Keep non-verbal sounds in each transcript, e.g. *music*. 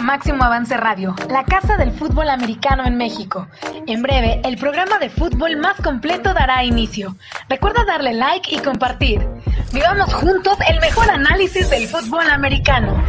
Máximo Avance Radio, la casa del fútbol americano en México. En breve, el programa de fútbol más completo dará inicio. Recuerda darle like y compartir. Vivamos juntos el mejor análisis del fútbol americano.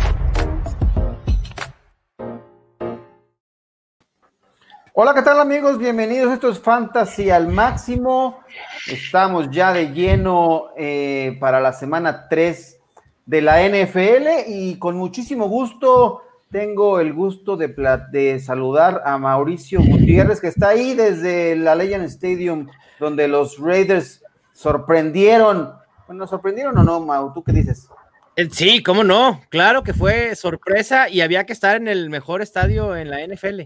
Hola, ¿qué tal amigos? Bienvenidos. Esto es Fantasy al máximo. Estamos ya de lleno eh, para la semana 3 de la NFL y con muchísimo gusto tengo el gusto de, de, saludar a Mauricio Gutiérrez, que está ahí desde la Legend Stadium, donde los Raiders sorprendieron. Bueno, ¿sorprendieron o no, Mau? ¿Tú qué dices? Eh, sí, cómo no. Claro que fue sorpresa y había que estar en el mejor estadio en la NFL.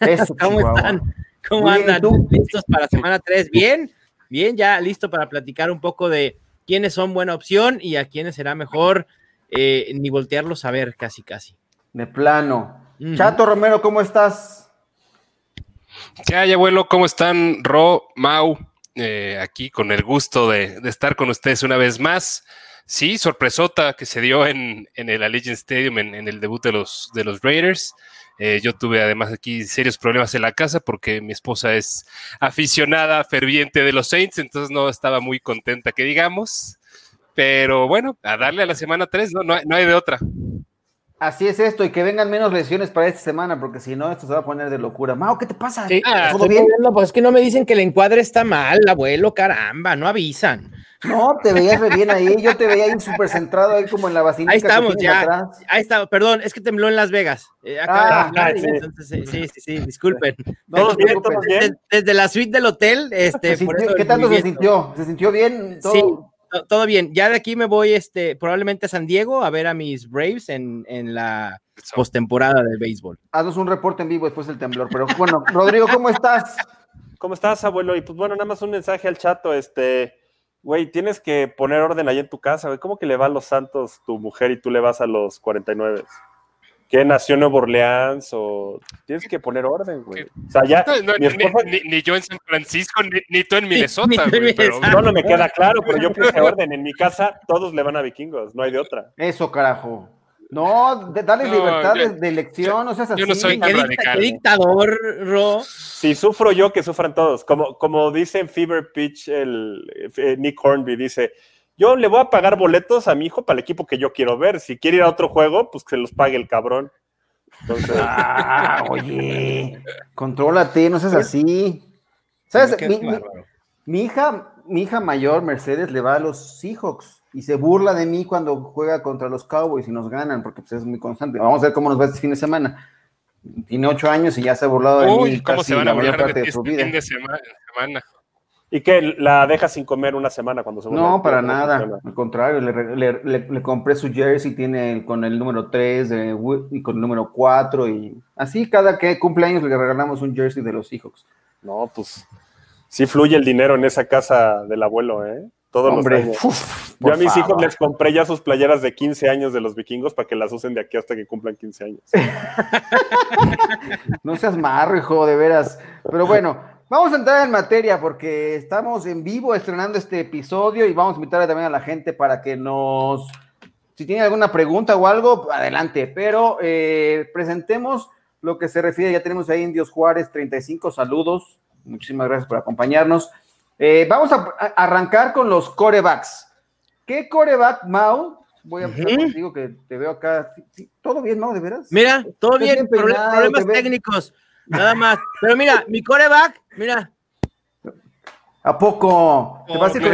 *laughs* ¿Cómo están? ¿Cómo andan? ¿Listos para semana 3? Bien, bien, ya listo para platicar un poco de quiénes son buena opción y a quiénes será mejor eh, ni voltearlos a ver casi, casi. De plano. Chato Romero, ¿cómo estás? ¿Qué hay, abuelo? ¿Cómo están? Ro, Mau, eh, aquí con el gusto de, estar con ustedes una vez más. Sí, sorpresota que se dio en, el Allegiant Stadium en, el debut de los, de los Raiders. Eh, yo tuve además aquí serios problemas en la casa porque mi esposa es aficionada ferviente de los Saints, entonces no estaba muy contenta que digamos. Pero bueno, a darle a la semana 3, no, no hay de otra. Así es esto, y que vengan menos lesiones para esta semana, porque si no, esto se va a poner de locura. Mao, ¿qué te pasa? Ah, ¿Todo bien? pues es que no me dicen que el encuadre está mal, abuelo, caramba, no avisan. No, te veías bien ahí, yo te veía ahí súper centrado ahí como en la basílica. Ahí estamos, ya. Ahí está, perdón, es que tembló en Las Vegas. Eh, ah, sí. Entonces, sí, sí, sí, disculpen. Desde, la suite del hotel, este. ¿Qué tanto se sintió? ¿Se sintió bien? Sí, todo bien. Ya de aquí me voy este, probablemente a San Diego a ver a mis Braves en, en la postemporada del béisbol. Haznos un reporte en vivo después del temblor. Pero bueno, *laughs* Rodrigo, ¿cómo estás? ¿Cómo estás, abuelo? Y pues bueno, nada más un mensaje al chato, este, güey, tienes que poner orden ahí en tu casa, güey. ¿Cómo que le va a los Santos tu mujer y tú le vas a los 49? ¿Qué nació en Nueva Orleans? O tienes que poner orden, güey. O sea, ya. ni, yo en San Francisco, ni, tú en Minnesota, güey. No, no me queda claro, pero yo puse *laughs* orden. En mi casa todos le van a vikingos, no hay de otra. Eso, carajo. No, dale libertad de, elección, o sea, Yo no soy tan radical. dictador, Ro. Si sufro yo, que sufran todos. Como, como dice en Fever Pitch el eh, Nick Hornby, dice, yo le voy a pagar boletos a mi hijo para el equipo que yo quiero ver. Si quiere ir a otro juego, pues que se los pague el cabrón. Entonces... *laughs* Ah, *laughs* oye, contrólate, no seas así. ¿Sabes? Mi, hija, mi hija mayor, Mercedes, le va a los Seahawks y se burla de mí cuando juega contra los Cowboys y nos ganan, porque pues, es muy constante. Vamos a ver cómo nos va este fin de semana. Tiene ocho años y ya se ha burlado de mí. ¿Cómo se van a burlar de, de, este fin de semana? ¿Y que la deja sin comer una semana cuando se No, para nada. Al contrario, le, compré su jersey, tiene con el número 3 y con el número 4. Y así cada que cumpleaños le regalamos un jersey de los hijos. No, pues sí fluye el dinero en esa casa del abuelo, ¿eh? Todos Hombre, los Yo a mis hijos les compré ya sus playeras de 15 años de los vikingos para que las usen de aquí hasta que cumplan 15 años. *laughs* no seas marro, hijo, de veras. Pero bueno, Vamos a entrar en materia porque estamos en vivo estrenando este episodio y vamos a invitar también a la gente para que nos, si tiene alguna pregunta o algo, adelante, pero eh, presentemos lo que se refiere, ya tenemos ahí Indios Juárez, 35 saludos, muchísimas gracias por acompañarnos. Eh, vamos a, arrancar con los corebacks. ¿Qué coreback, Mau? Voy a empezar contigo que te veo acá. ¿Todo bien, Mau, de veras? Mira, todo bien, problemas técnicos. Nada más. Pero mira, mi coreback, mira. ¿A poco? ¿Te vas a con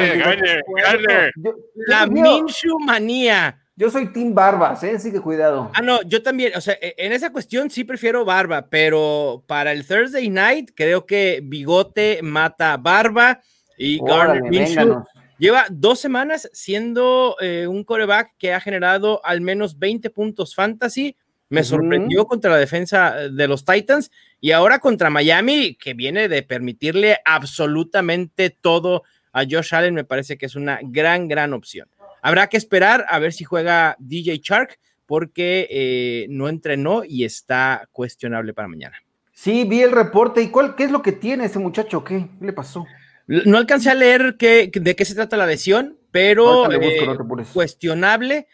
La Minshu manía. Yo soy Team Barbas, ¿eh? Así que cuidado. Ah, no, yo también. O sea, e, en esa cuestión sí prefiero Barba, pero para el Thursday night creo que Bigote mata Barba y Garner Minshew lleva dos semanas siendo eh, un coreback que ha generado al menos 20 puntos fantasy me sorprendió contra la defensa eh, de los Titans y ahora contra Miami, que viene de permitirle absolutamente todo a Josh Allen, me parece que es una gran, gran opción. Habrá que esperar a ver si juega DJ Shark, porque eh, no entrenó y está cuestionable para mañana. Sí, vi el reporte. ¿Y cuál, qué es lo que tiene ese muchacho? ¿Qué, le pasó? No alcancé a leer qué, de qué se trata la lesión, pero eh, cuestionable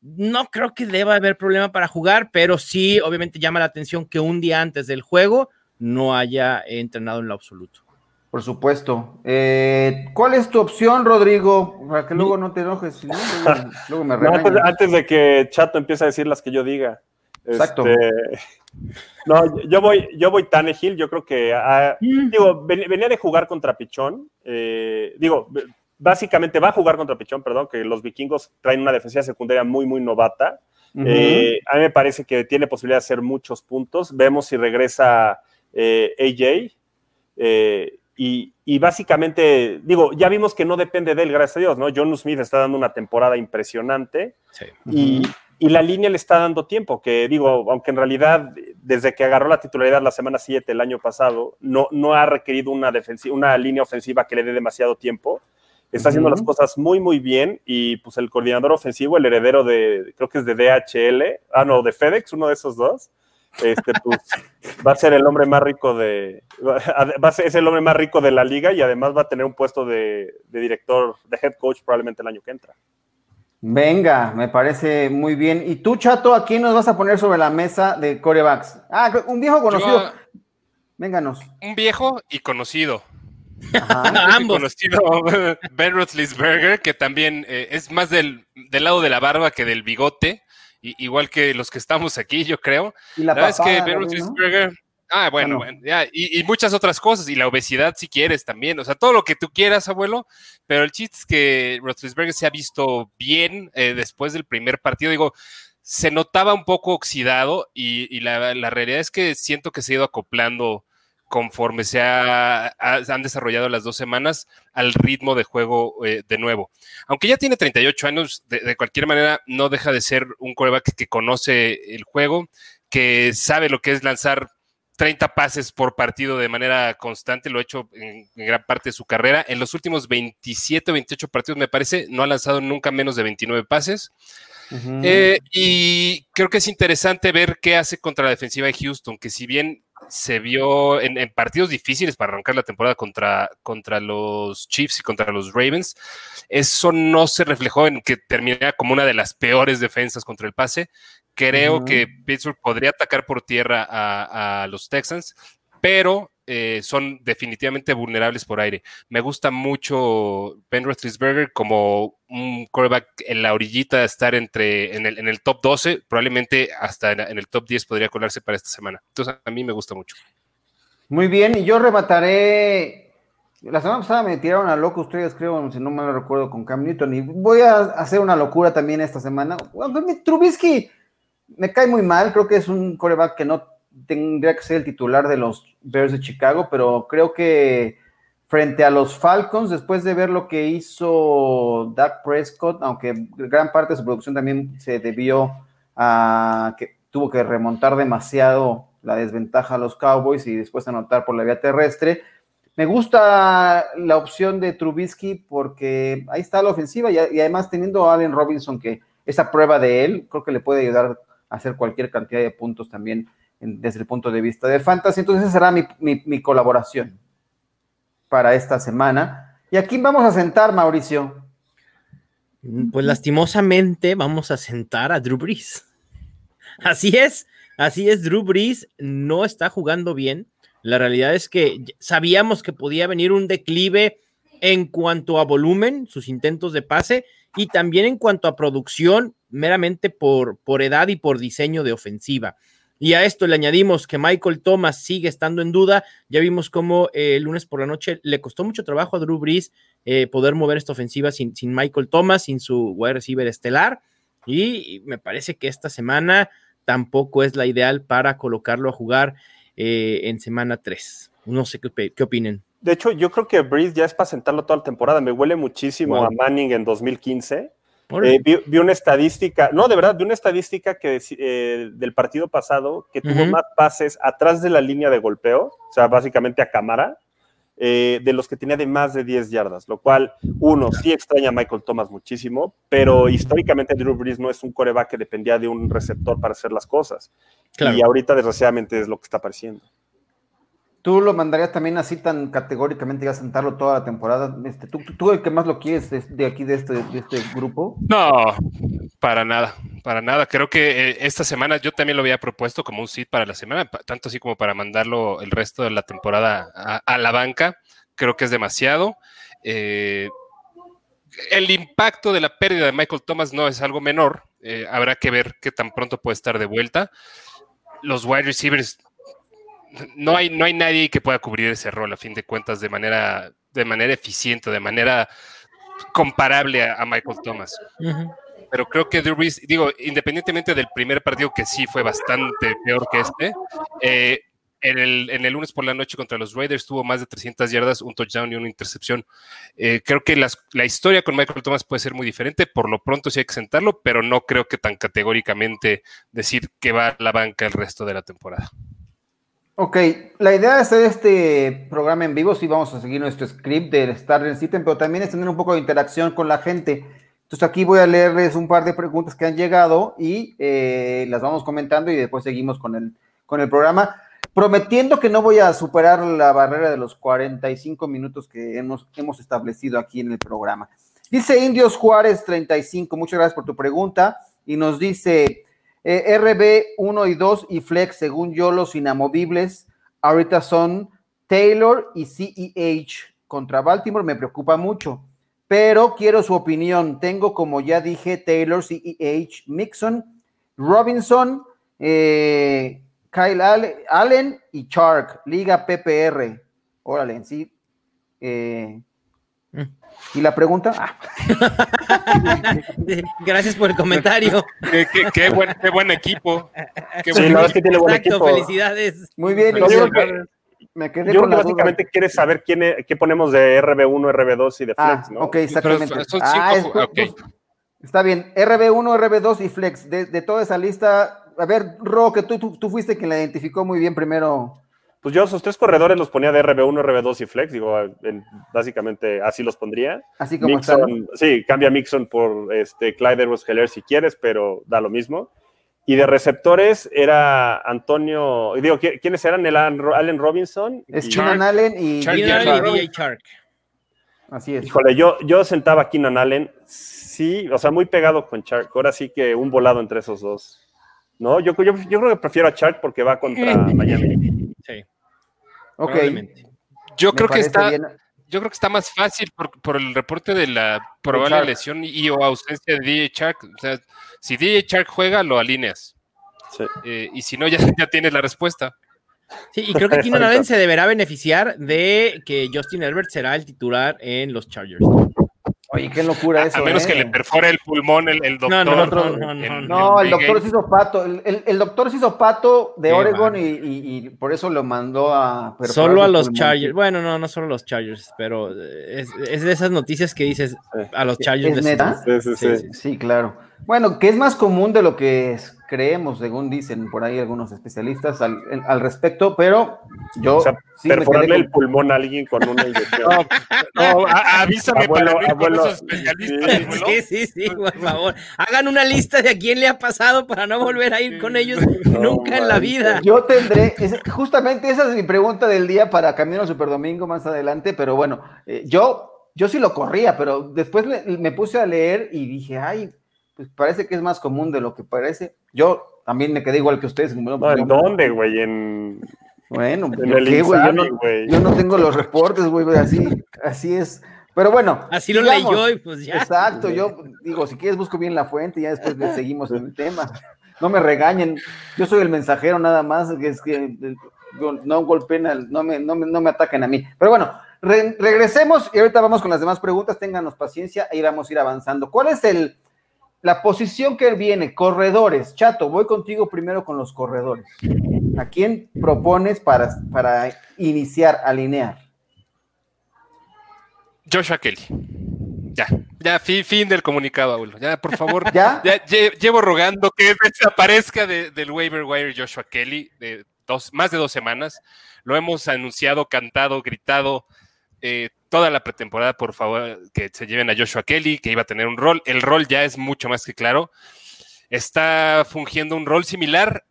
no creo que deba haber problema para jugar, pero sí, obviamente llama la atención que un día antes del juego no haya entrenado en lo absoluto. Por supuesto. Eh, ¿Cuál es tu opción, Rodrigo? Para que luego no te enojes. *laughs* luego, me antes, de que Chato empiece a decir las que yo diga. Exacto. Este, no, yo voy, yo voy Tannehill. Yo creo que. Ah, mm. digo, venía de jugar contra Pichón. Eh, digo, básicamente va a jugar contra Pichón, perdón, que los vikingos traen una defensiva secundaria muy, muy novata. Eh, a mí me parece que tiene posibilidad de hacer muchos puntos. Vemos si regresa eh, AJ. Eh, y, básicamente, digo, ya vimos que no depende de él, gracias a Dios, ¿no? John Smith está dando una temporada impresionante y, y, la línea le está dando tiempo, que digo, aunque en realidad desde que agarró la titularidad la semana 7 el año pasado, no, no ha requerido una, una línea ofensiva que le dé demasiado tiempo está haciendo las cosas muy, muy bien y pues el coordinador ofensivo, el heredero de, creo que es de DHL, ah, no, de FedEx, uno de esos dos, este, pues, *laughs* va a ser el hombre más rico de, va a ser, es el hombre más rico de la liga y además va a tener un puesto de, director, de head coach probablemente el año que entra. Venga, me parece muy bien. ¿Y tú, Chato, a quién nos vas a poner sobre la mesa de corebacks? Ah, un viejo conocido. Vénganos. Un viejo y conocido. *laughs* Ambos. Conocido *laughs* Ben Roethlisberger, que también eh, es más del, lado de la barba que del bigote, igual que los que estamos aquí, yo creo. Y la, verdad es que Ben Roethlisberger. Ah, bueno, ya, y, muchas otras cosas, y la obesidad si quieres también, o sea, todo lo que tú quieras, abuelo, pero el chiste es que Roethlisberger se ha visto bien eh, después del primer partido, digo, se notaba un poco oxidado y, la, la, realidad es que siento que se ha ido acoplando conforme se han desarrollado las dos semanas al ritmo de juego eh, de nuevo. Aunque ya tiene 38 años, de, cualquier manera no deja de ser un coreback que conoce el juego, que sabe lo que es lanzar 30 pases por partido de manera constante, lo ha hecho en, gran parte de su carrera. En los últimos 27 o 28 partidos, me parece, no ha lanzado nunca menos de 29 pases. Eh, y creo que es interesante ver qué hace contra la defensiva de Houston, que si bien se vio en, partidos difíciles para arrancar la temporada contra, contra los Chiefs y contra los Ravens. Eso no se reflejó en que terminara como una de las peores defensas contra el pase. Creo que Pittsburgh podría atacar por tierra a, a los Texans, pero eh, son definitivamente vulnerables por aire. Me gusta mucho Ben Roethlisberger como un quarterback en la orillita de estar entre, en el, en el top 12, probablemente hasta en, el top 10 podría colarse para esta semana. Entonces a mí me gusta mucho. Muy bien, y yo remataré. La semana pasada me tiraron a loco ustedes, creo, si no me lo recuerdo, con Cam Newton, y voy a hacer una locura también esta semana. Trubisky me cae muy mal, creo que es un coreback que no tendría que ser el titular de los Bears de Chicago, pero creo que frente a los Falcons, después de ver lo que hizo Dak Prescott, aunque gran parte de su producción también se debió a que tuvo que remontar demasiado la desventaja a los Cowboys y después anotar por la vía terrestre. Me gusta la opción de Trubisky porque ahí está la ofensiva y, además teniendo a Allen Robinson que esa prueba de él, creo que le puede ayudar a hacer cualquier cantidad de puntos también desde el punto de vista de fantasy. Entonces, esa será mi, colaboración para esta semana. ¿Y aquí vamos a sentar, Mauricio? Pues lastimosamente vamos a sentar a Drew Brees. *laughs* Así es, así es, Drew Brees no está jugando bien. La realidad es que sabíamos que podía venir un declive en cuanto a volumen, sus intentos de pase, y también en cuanto a producción, meramente por, por edad y por diseño de ofensiva. Y a esto le añadimos que Michael Thomas sigue estando en duda. Ya vimos cómo eh, el lunes por la noche le costó mucho trabajo a Drew Brees eh, poder mover esta ofensiva sin, sin, Michael Thomas, sin su wide receiver estelar. Y me parece que esta semana tampoco es la ideal para colocarlo a jugar eh, en semana 3. No sé qué, qué opinen. De hecho, yo creo que Brees ya es para sentarlo toda la temporada. Me huele muchísimo a Manning en 2015. Eh, vi, una estadística, no, de verdad, vi una estadística que eh, del partido pasado que tuvo más pases atrás de la línea de golpeo, o sea, básicamente a cámara, eh, de los que tenía de más de 10 yardas, lo cual, uno, sí extraña a Michael Thomas muchísimo, pero históricamente Drew Brees no es un coreback que dependía de un receptor para hacer las cosas. Y ahorita, desgraciadamente, es lo que está apareciendo. ¿Tú lo mandarías también así tan categóricamente a sentarlo toda la temporada? Este, ¿tú, ¿tú, el que más lo quieres de, aquí, de este, de este grupo? No, para nada. para nada. Creo que eh, esta semana yo también lo había propuesto como un sit para la semana, tanto así como para mandarlo el resto de la temporada a, la banca. Creo que es demasiado. Eh, el impacto de la pérdida de Michael Thomas no es algo menor. Eh, habrá que ver qué tan pronto puede estar de vuelta. Los wide receivers, no hay, no hay nadie que pueda cubrir ese rol a fin de cuentas de manera, de manera eficiente, de manera comparable a, Michael Thomas. Pero creo que Drew digo, independientemente del primer partido que sí fue bastante peor que este, eh, en el, lunes por la noche contra los Raiders tuvo más de 300 yardas, un touchdown y una intercepción. Eh, creo que la historia con Michael Thomas puede ser muy diferente. Por lo pronto sí hay que sentarlo, pero no creo que tan categóricamente decir que va a la banca el resto de la temporada. Ok, la idea de hacer este programa en vivo, sí vamos a seguir nuestro script del Star System, pero también es tener un poco de interacción con la gente. Entonces aquí voy a leerles un par de preguntas que han llegado y eh, las vamos comentando y después seguimos con el, con el programa prometiendo que no voy a superar la barrera de los 45 minutos que hemos, hemos establecido aquí en el programa. Dice Indios Juárez 35, muchas gracias por tu pregunta, y nos dice eh, RB 1 y 2 y Flex, según yo, los inamovibles, ahorita son Taylor y CEH contra Baltimore, me preocupa mucho, pero quiero su opinión. Tengo, como ya dije, Taylor, CEH, Mixon, Robinson, eh, Kyle Allen y Chark, Liga PPR. Órale, sí. Eh. ¿Y la pregunta? Ah. *laughs* Gracias por el comentario. qué, buen, equipo. Qué sí, buen, que tiene buen equipo. felicidades. Muy bien. Yo creo que, me quedé yo básicamente quieres saber quién qué ponemos de RB1, RB2 y de ah, Flex, ¿no? Ok, exactamente. Ah, está bien. RB1, RB2 y Flex. De, de toda esa lista, a ver, Ro, que tú, tú, fuiste quien la identificó muy bien primero. Pues yo esos tres corredores los ponía de RB1, RB2 y Flex, digo, básicamente así los pondría. Así como Mixon, Sí, cambia Mixon por este, Clyde Edwards Heller si quieres, pero da lo mismo. Y de receptores era Antonio, digo, ¿quiénes eran? El Allen Robinson. Es Keenan Allen y DJ Chark. Así es. Híjole, yo, yo sentaba a Keenan Allen, sí, o sea, muy pegado con Chark. Ahora sí que un volado entre esos dos. ¿No? Yo, yo, yo creo que prefiero a Chark porque va contra *laughs* Miami. Sí. Ok. Yo creo que está. Yo creo que está más fácil por, el reporte de la probable lesión y o ausencia de DJ Chark. O sea, si DJ Chark juega, lo alineas. Sí. Eh, y si no, *laughs* ya, ya tienes la respuesta. Sí, y creo que Keenan *laughs* Allen se deberá beneficiar de que Justin Herbert será el titular en los Chargers. Oye, qué locura eso. A menos que le ¿eh? perfore el pulmón el, doctor. No, no, no, no, el doctor se hizo pato. El, doctor se hizo pato de Oregon y, por eso lo mandó a. Solo a los Chargers. Bueno, no, no solo a los Chargers, pero es, de esas noticias que dices a los Chargers. ¿Es neta? Sí, sí, sí, sí, claro. Bueno, que es más común de lo que creemos, según dicen por ahí algunos especialistas al, respecto, pero yo. O sea, perforarle el pulmón a alguien con una inyección. *laughs* no, avísame para con esos especialistas. Sí, sí, sí, por favor. Hagan una lista de a quién le ha pasado para no volver a ir con ellos nunca en la vida. Yo tendré, justamente esa es mi pregunta del día para Camino Super Domingo más adelante, pero bueno, eh, yo. Yo sí lo corría, pero después me puse a leer y dije, ay, pues parece que es más común de lo que parece. Yo también me quedé igual que ustedes. No, ¿En dónde, güey? En... Bueno, en el ¿qué, güey? Yo, no, yo no tengo los reportes, güey, así, así es. Pero bueno. Así lo leyó y pues ya. Exacto, yo digo, si quieres busco bien la fuente y ya después le *laughs* seguimos en el tema. No me regañen, yo soy el mensajero nada más, que es que no golpeen, no me, no, me, no me ataquen a mí. Pero bueno, regresemos y ahorita vamos con las demás preguntas, ténganos paciencia y vamos a ir avanzando. ¿Cuál es el, la posición que viene, corredores. Chato, voy contigo primero con los corredores. ¿A quién propones para, para iniciar, alinear? Joshua Kelly. Ya, ya, fin, del comunicado, abuelo. Ya, por favor. *laughs* ¿Ya? llevo rogando que *laughs* desaparezca del waiver wire Joshua Kelly de dos, más de dos semanas. Lo hemos anunciado, cantado, gritado. Eh, toda la pretemporada, por favor, que se lleven a Joshua Kelly, que iba a tener un rol. El rol ya es mucho más que claro. Está fungiendo un rol similar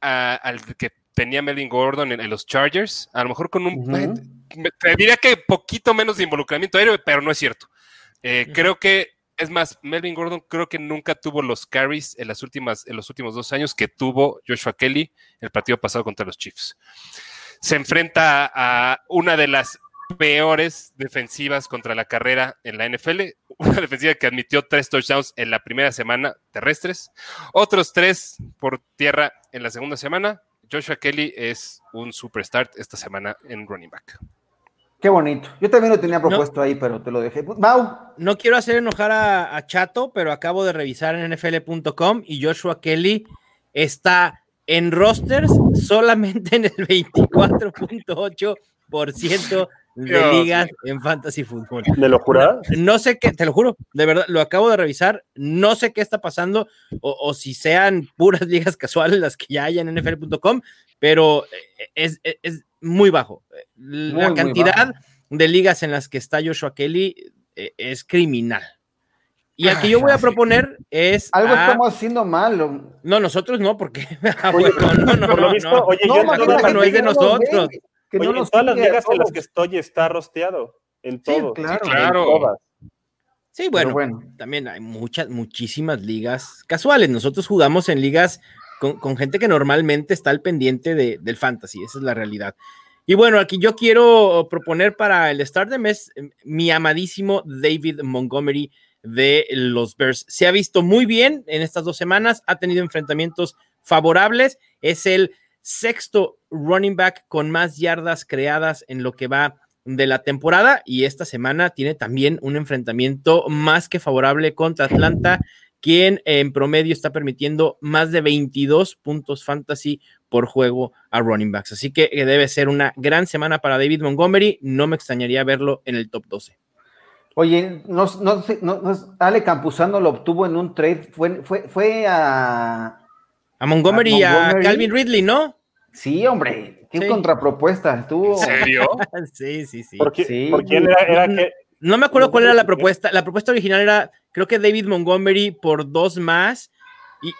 al que tenía Melvin Gordon en, los Chargers, a lo mejor con un... Te diría que poquito menos de involucramiento aéreo, pero no es cierto. Eh, creo que Es más, Melvin Gordon creo que nunca tuvo los carries en, las últimas, en los últimos dos años que tuvo Joshua Kelly el partido pasado contra los Chiefs. Se enfrenta a una de las peores defensivas contra la carrera en la NFL. *laughs* Una defensiva que admitió tres touchdowns en la primera semana terrestres, otros tres por tierra en la segunda semana. Joshua Kelly es un superstar esta semana en running back. Qué bonito. Yo también lo tenía propuesto ahí, pero te lo dejé. Mau. No quiero hacer enojar a, a Chato, pero acabo de revisar en nfl.com y Joshua Kelly está en rosters solamente en el 24.8% de ligas en fantasy fútbol. ¿Me lo juras? No, sé qué, te lo juro, de verdad, lo acabo de revisar, no sé qué está pasando o, si sean puras ligas casuales las que ya hay en NFL.com, pero eh, es, muy bajo. La cantidad de ligas en las que está Joshua Kelly eh, es criminal. Y al que yo voy a proponer es. Algo estamos haciendo mal. No, nosotros no, porque. no, no, no, no. Oye, yo no es de nosotros. Que no en todas las ligas en las que estoy está rosteado. En todo. Sí, claro. Sí, bueno, también hay muchas, muchísimas ligas casuales. Nosotros jugamos en ligas con, gente que normalmente está al pendiente de, del fantasy, esa es la realidad. Y bueno, aquí yo quiero proponer para el start de mes em, mi amadísimo David Montgomery de los Bears. Se ha visto muy bien en estas dos semanas, ha tenido enfrentamientos favorables, es el sexto running back con más yardas creadas en lo que va de la temporada y esta semana tiene también un enfrentamiento más que favorable contra Atlanta, quien en promedio está permitiendo más de 22 puntos fantasy por juego a running backs. Así que eh, debe ser una gran semana para David Montgomery. No me extrañaría verlo en el top 12. Oye, no, no, no, Ale Campuzano lo obtuvo en un trade, fue, fue, fue a, a Montgomery y a Calvin Ridley, ¿no? Sí, hombre, qué contrapropuesta. Estuvo... ¿En serio? *laughs* sí, sí, sí. ¿Por, quién era, que... No me acuerdo cuál era la propuesta. La propuesta original era, creo que David Montgomery por dos más.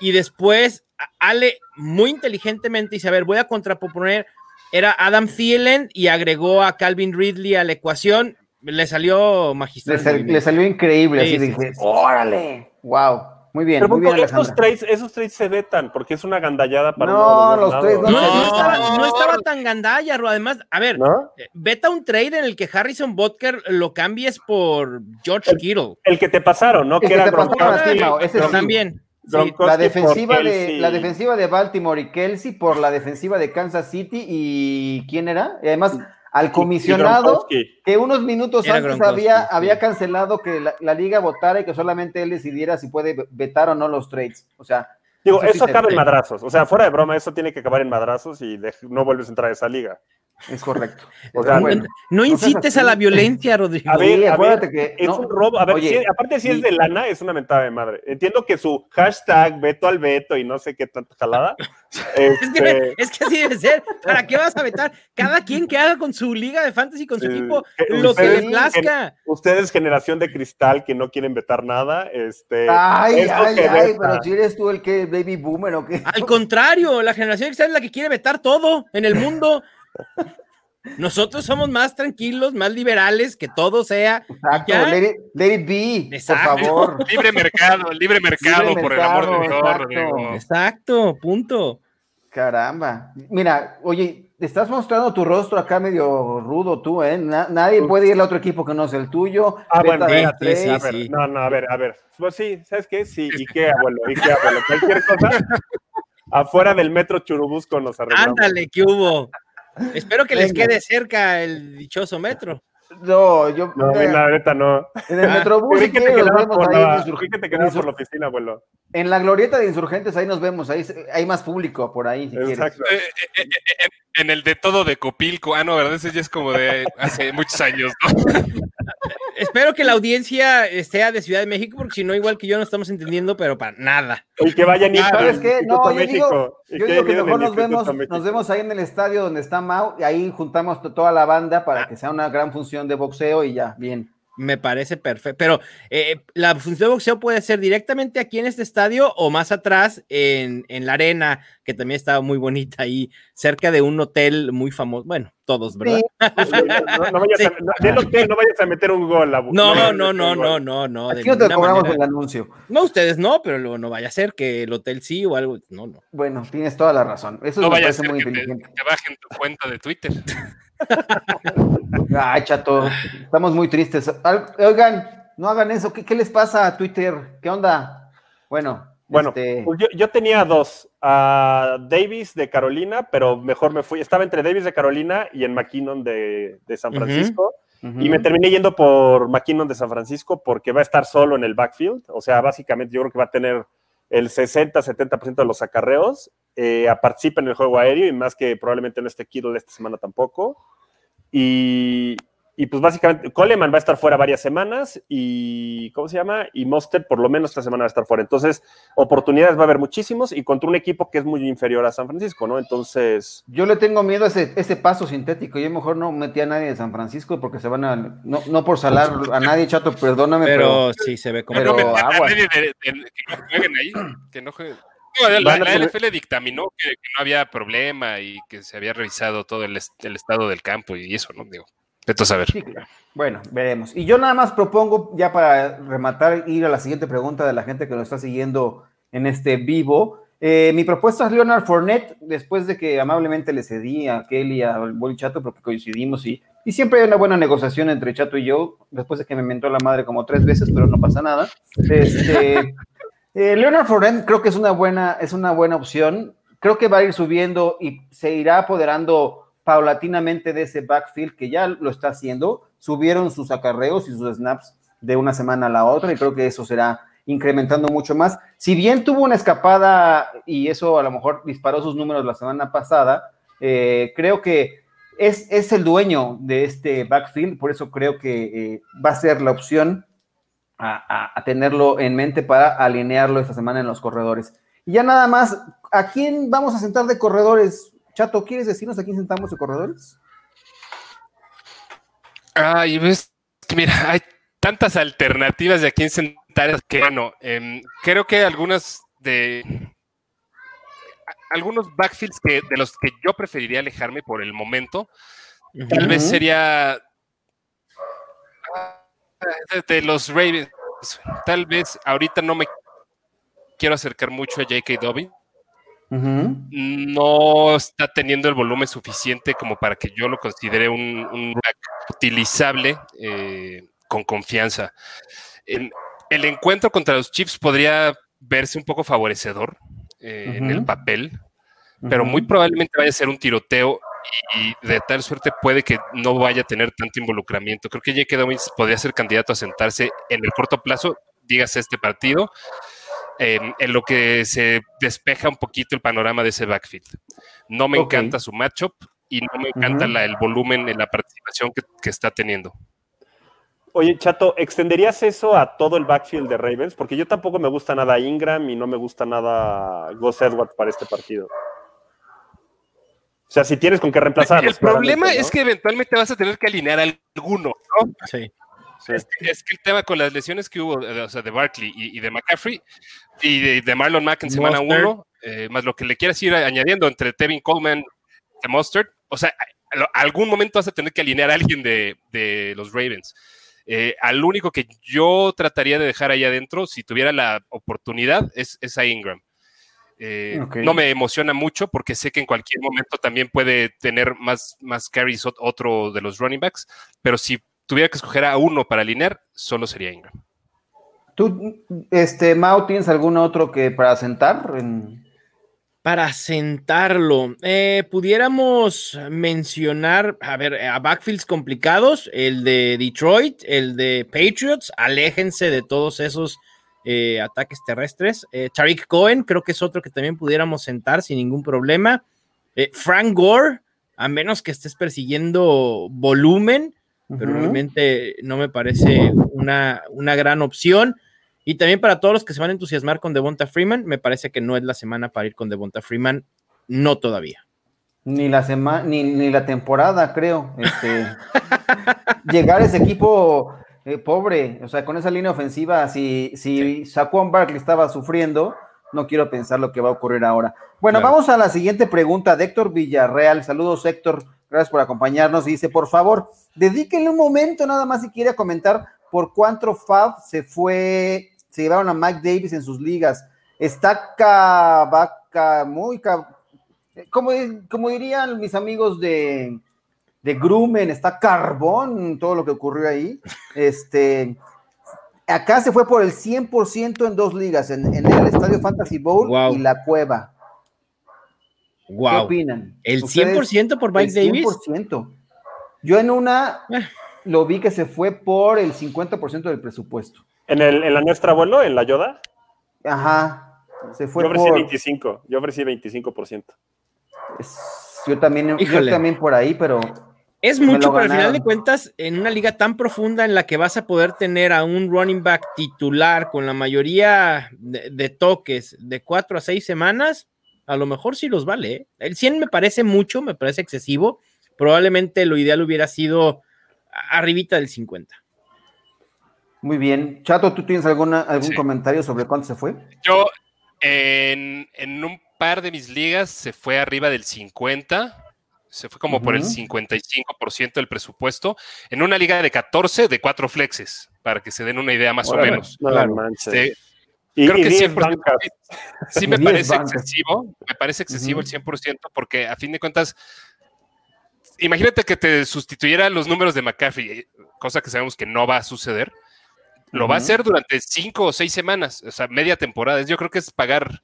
Y, después, Ale muy inteligentemente dice, a ver, voy a contraponer, era Adam Thielen y agregó a Calvin Ridley a la ecuación. Le salió magistral. Le, salió increíble, así dije, órale, wow. Muy bien, muy bien. Esos trades, esos trades se vetan porque es una gandallada para No, los trades no, no, estaba, tan gandalla, Además, a ver, eh, veta un trade en el que Harrison Butker lo cambies por George Kittle. El que te pasaron, ¿no? que, era ese también. la, defensiva de, la defensiva de Baltimore y Kelsey por la defensiva de Kansas City y ¿quién era? Y además al comisionado que unos minutos antes había, había cancelado que la, liga votara y que solamente él decidiera si puede vetar o no los trades. O sea, digo, eso, acaba en madrazos. O sea, fuera de broma, eso tiene que acabar en madrazos y no vuelves a entrar a esa liga. Es correcto. *laughs* no, incites a la violencia, Rodrigo. A ver, acuérdate que es un robo. A ver, aparte si es de lana, es una mentada de madre. Entiendo que su hashtag veto al veto y no sé qué tanta jalada. *laughs* Este es, que, así debe ser. ¿Para qué vas a vetar? Cada quien que haga con su liga de fantasy, con su equipo, lo que le plazca. Ustedes, generación de cristal, que no quieren vetar nada. Este, ay, ay, ay, pero si eres tú el que baby boomer o qué. Al contrario, la generación de cristal es la que quiere vetar todo en el mundo. Nosotros somos más tranquilos, más liberales, que todo sea. Exacto, let it, be, por favor. *laughs* Libre mercado, libre mercado, por el amor de Dios, Exacto, punto. Caramba. Mira, oye, te estás mostrando tu rostro acá medio rudo tú, ¿eh? nadie puede ir al otro equipo que no sea el tuyo. Ah, bueno, sí, No, no, a ver, a ver. Pues sí, ¿sabes qué? Sí, ¿y qué, abuelo? ¿Y qué, abuelo? Cualquier cosa. *laughs* Afuera del metro Churubusco nos arreglamos. Ándale, ¿qué hubo? Espero que les quede cerca el dichoso metro. No, yo. No, la neta no. En el Metrobús, que te quedabas por, la, que te por la oficina, abuelo. En la glorieta de insurgentes, ahí nos vemos, ahí hay más público por ahí, si Exacto. Eh, eh, eh, en el de todo de Copilco, ah, no, ¿verdad? Ese ya es como de hace muchos años, ¿no? *laughs* Espero que la audiencia sea de Ciudad de México, porque si no, igual que yo no estamos entendiendo, pero para nada. Y que vayan a ¿Sabes qué? No, yo digo, yo digo que mejor nos vemos, nos vemos ahí en el estadio donde está Mau, y ahí juntamos toda la banda para ah. que sea una gran función de boxeo y ya, bien. Me parece perfecto. Pero eh, la función de boxeo puede ser directamente aquí en este estadio o más atrás en, en, la arena, que también estaba muy bonita ahí, cerca de un hotel muy famoso. Bueno, todos, ¿verdad? no, vayas a, del hotel no vayas a meter un gol. no, no, no, no, no, no, no. Aquí no te cobramos el anuncio. No, ustedes no, pero luego no vaya a ser que el hotel sí o algo. No, no. Bueno, tienes toda la razón. Eso no vaya a ser muy que inteligente. Te, bajen tu cuenta de Twitter. *laughs* Ay, chato, estamos muy tristes. Oigan, no hagan eso. ¿Qué, qué les pasa a Twitter? ¿Qué onda? Bueno, bueno, este pues yo, tenía dos, a Davis de Carolina, pero mejor me fui, estaba entre Davis de Carolina y en McKinnon de, San Francisco, y me terminé yendo por McKinnon de San Francisco porque va a estar solo en el backfield, o sea, básicamente yo creo que va a tener el 60-70% de los acarreos, eh, participa en el juego aéreo y más que probablemente no esté Kittle esta semana tampoco. Y, y pues básicamente Coleman va a estar fuera varias semanas y, ¿cómo se llama? Y Monster por lo menos esta semana va a estar fuera. Entonces, oportunidades va a haber muchísimos y contra un equipo que es muy inferior a San Francisco, ¿no? Entonces... Yo le tengo miedo a ese, ese paso sintético. Yo mejor no metí a nadie de San Francisco porque se van a... No, no por salar a nadie, chato, perdóname, pero... sí, se ve como... Pero, no agua. que jueguen ahí, que no jueguen. la, NFL dictaminó que, no había problema y que se había revisado todo el, el estado del campo y eso, ¿no? Digo. Esto saber. Bueno, veremos. Y yo nada más propongo, ya para rematar, ir a la siguiente pregunta de la gente que nos está siguiendo en este vivo. Eh, mi propuesta es Leonard Fournette, después de que amablemente le cedí a Kelly, a Boli Chato, porque coincidimos y, y siempre hay una buena negociación entre Chato y yo, después de que me mentó la madre como tres veces, pero no pasa nada. Este, *laughs* eh, Leonard Fournette creo que es una, buena, es una buena opción. Creo que va a ir subiendo y se irá apoderando paulatinamente de ese backfield que ya lo está haciendo. Subieron sus acarreos y sus snaps de una semana a la otra y creo que eso será incrementando mucho más. Si bien tuvo una escapada y eso a lo mejor disparó sus números la semana pasada, eh, creo que es, es, el dueño de este backfield, por eso creo que eh, va a ser la opción a, a, tenerlo en mente para alinearlo esta semana en los corredores. Y ya nada más, ¿a quién vamos a sentar de corredores? Chato, ¿quieres decirnos a quién sentamos de corredores? Ay, ves, mira, hay tantas alternativas de a quién sentar que, bueno, em, creo que algunas de algunos backfields que, de los que yo preferiría alejarme por el momento, tal vez sería de los Ravens. Tal vez ahorita no me quiero acercar mucho a J.K. Dobbins no está teniendo el volumen suficiente como para que yo lo considere un, utilizable eh, con confianza. El, encuentro contra los Chiefs podría verse un poco favorecedor eh, en el papel, pero muy probablemente vaya a ser un tiroteo y de tal suerte puede que no vaya a tener tanto involucramiento. Creo que J.K. Dobbins podría ser candidato a sentarse en el corto plazo, dígase este partido, en lo que se despeja un poquito el panorama de ese backfield. No me encanta su matchup y no me encanta el volumen en la participación que, está teniendo. Oye, Chato, ¿extenderías eso a todo el backfield de Ravens? Porque yo tampoco me gusta nada Ingram y no me gusta nada Gus Edwards para este partido. O sea, si tienes con qué reemplazar. El problema es que eventualmente vas a tener que alinear alguno, ¿no? Sí. Es, que el tema con las lesiones que hubo, o sea, de Barkley y, de McCaffrey y de, Marlon Mack en semana 1, eh, más lo que le quieras ir añadiendo entre Tevin Coleman y Mustard, o sea, algún momento vas a tener que alinear a alguien de, los Ravens. Eh, al único que yo trataría de dejar ahí adentro, si tuviera la oportunidad, es, a Ingram. Eh, no me emociona mucho porque sé que en cualquier momento también puede tener más, más carries otro de los running backs, pero si tuviera que escoger a uno para alinear, solo sería Ingram. ¿Tú, este, Mao, tienes algún otro que para sentar? Para sentarlo, eh, pudiéramos mencionar, a ver, a backfields complicados, el de Detroit, el de Patriots, aléjense de todos esos eh, ataques terrestres. Eh, Tariq Cohen, creo que es otro que también pudiéramos sentar sin ningún problema. Frank Gore, a menos que estés persiguiendo volumen, pero realmente no me parece una, una, gran opción. Y también para todos los que se van a entusiasmar con Devonta Freeman, me parece que no es la semana para ir con Devonta Freeman, no todavía. Ni la semana, ni, la temporada, creo. Este, *laughs* llegar a ese equipo eh, pobre, o sea, con esa línea ofensiva, si, si Saquon Barkley estaba sufriendo, no quiero pensar lo que va a ocurrir ahora. Bueno, vamos a la siguiente pregunta de Héctor Villarreal. Saludos, Héctor. Gracias por acompañarnos. Dice, por favor, dedíquenle un momento nada más si quiere comentar por cuánto Fab se fue, se llevaron a Mike Davis en sus ligas. Está vaca muy, como, como dirían mis amigos de, de Grumen, está carbón todo lo que ocurrió ahí. Este, acá se fue por el 100% en dos ligas, en, el Estadio Fantasy Bowl y la Cueva. ¿Qué opinan? ¿El 100% por Mike Davis? 100%. Yo en una eh. lo vi que se fue por el 50% del presupuesto. ¿En, el, en la nuestra abuelo, en la Yoda? Ajá. Se fue yo ofrecí 25, yo ofrecí 25%. yo, también, yo también por ahí, pero es mucho, pero al final de cuentas, en una liga tan profunda en la que vas a poder tener a un running back titular con la mayoría de, toques de cuatro a seis semanas, a lo mejor sí los vale. ¿eh? El 100 me parece mucho, me parece excesivo. Probablemente lo ideal hubiera sido arribita del 50. Muy bien. Chato, ¿tú tienes alguna, algún comentario sobre cuánto se fue? Yo, en, en un par de mis ligas se fue arriba del 50 se fue como por el 55% del presupuesto, en una liga de 14 de 4 flexes, para que se den una idea más o menos. Este, creo que sí me *laughs* parece excesivo, me parece excesivo el 100%, porque a fin de cuentas, imagínate que te sustituyera los números de McAfee, cosa que sabemos que no va a suceder. Lo va a hacer durante cinco o seis semanas, o sea, media temporada. Yo creo que es pagar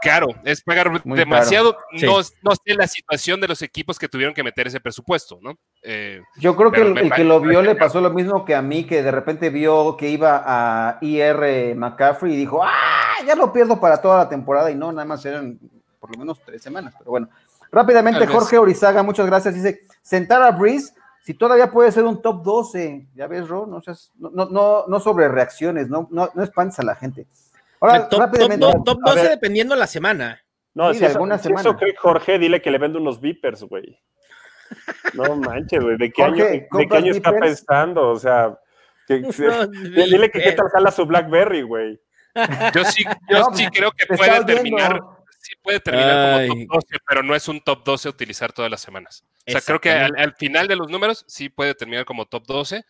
Claro, es pagar demasiado. No, sé la situación de los equipos que tuvieron que meter ese presupuesto, ¿no? Eh, Yo creo que el, que lo vio le pasó lo mismo que a mí, que de repente vio que iba a IR McCaffrey y dijo, ¡ah! Ya lo pierdo para toda la temporada y no, nada más eran por lo menos tres semanas, pero bueno. Rápidamente, Jorge Orizaga, muchas gracias. Dice, sentar a Breeze, si todavía puede ser un top 12, ya ves, Ro, no, no, no, no sobre reacciones, no, no, no espantes a la gente. Ahora, top, rápidamente. Top, 12 dependiendo la semana. No, si, alguna semana. eso cree Jorge, dile que le vende unos beepers, güey. No manches, güey. ¿De qué año, de qué año está pensando? O sea, que, *laughs* dile que qué tal jala su Blackberry, güey. Yo sí, yo *laughs* sí creo que puede terminar, sí puede terminar como top 12, pero no es un top 12 utilizar todas las semanas. O sea, creo que al, final de los números sí puede terminar como top 12,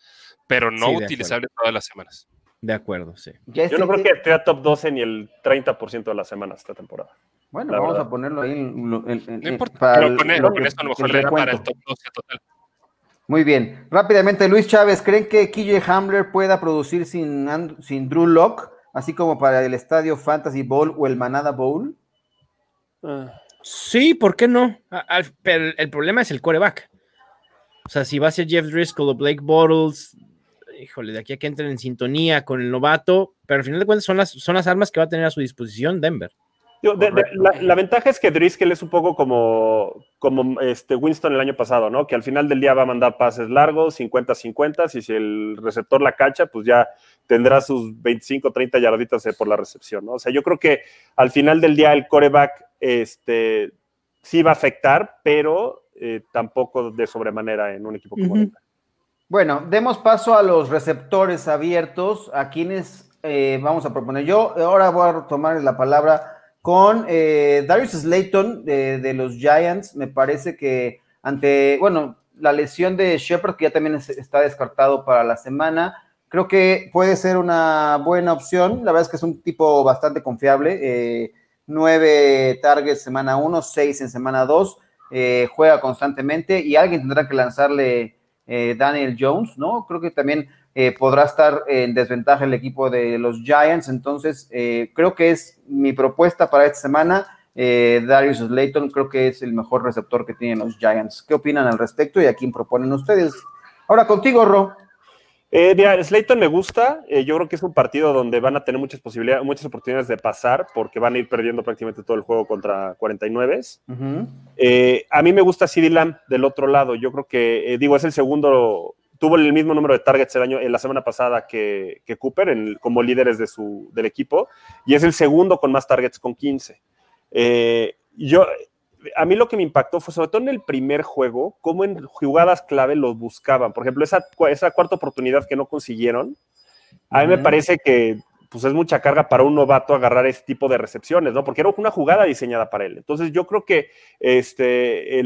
pero no utilizable todas las semanas. De acuerdo, sí. Yo no creo que esté a top 12 ni el 30% de las semanas esta temporada. Bueno, vamos a ponerlo ahí. no importa, para el, lo que, esto a lo mejor le para el top 12 total. Muy bien. Rápidamente, Luis Chávez, ¿creen que KJ Hamler pueda producir sin, sin Drew Lock, así como para el Estadio Fantasy Bowl o el Manada Bowl? Sí, ¿por qué no? Pero el problema es el coreback. O sea, si va a ser Jeff Driscoll o Blake Bottles, híjole, de aquí a que entren en sintonía con el novato, pero al final de cuentas son las, son las armas que va a tener a su disposición Denver. la, ventaja es que Driscoll es un poco como, como este Winston el año pasado, ¿no? Que al final del día va a mandar pases largos, 50-50, y si el receptor la cacha, pues ya tendrá sus 25, 30 yarditas por la recepción, ¿no? O sea, yo creo que al final del día el coreback este, sí va a afectar, pero eh, tampoco de sobremanera en un equipo como uh bueno, demos paso a los receptores abiertos, a quienes eh, vamos a proponer. Yo ahora voy a tomar la palabra con eh, Darius Slayton de, los Giants. Me parece que ante, bueno, la lesión de Shepard, que ya también está descartado para la semana, creo que puede ser una buena opción. La verdad es que es un tipo bastante confiable. Eh, nueve targets semana uno, seis en semana dos. juega constantemente y alguien tendrá que lanzarle eh, Daniel Jones, ¿no? Creo que también eh, podrá estar en desventaja el equipo de los Giants, entonces eh, creo que es mi propuesta para esta semana. Darius Slayton creo que es el mejor receptor que tienen los Giants. ¿Qué opinan al respecto y a quién proponen ustedes? Ahora contigo, Ro. Eh, Slayton me gusta. yo creo que es un partido donde van a tener muchas posibilidades, muchas oportunidades de pasar, porque van a ir perdiendo prácticamente todo el juego contra 49. Eh, a mí me gusta CD Lamb del otro lado. Yo creo que, eh, digo, es el segundo, tuvo el mismo número de targets el año, en la semana pasada que, Cooper como líderes de su, del equipo, y es el segundo con más targets con 15. Eh, yo, a mí lo que me impactó fue sobre todo en el primer juego, cómo en jugadas clave los buscaban. Por ejemplo, esa, esa cuarta oportunidad que no consiguieron, a mí me parece que pues es mucha carga para un novato agarrar ese tipo de recepciones, ¿no? Porque era una jugada diseñada para él. Entonces yo creo que este,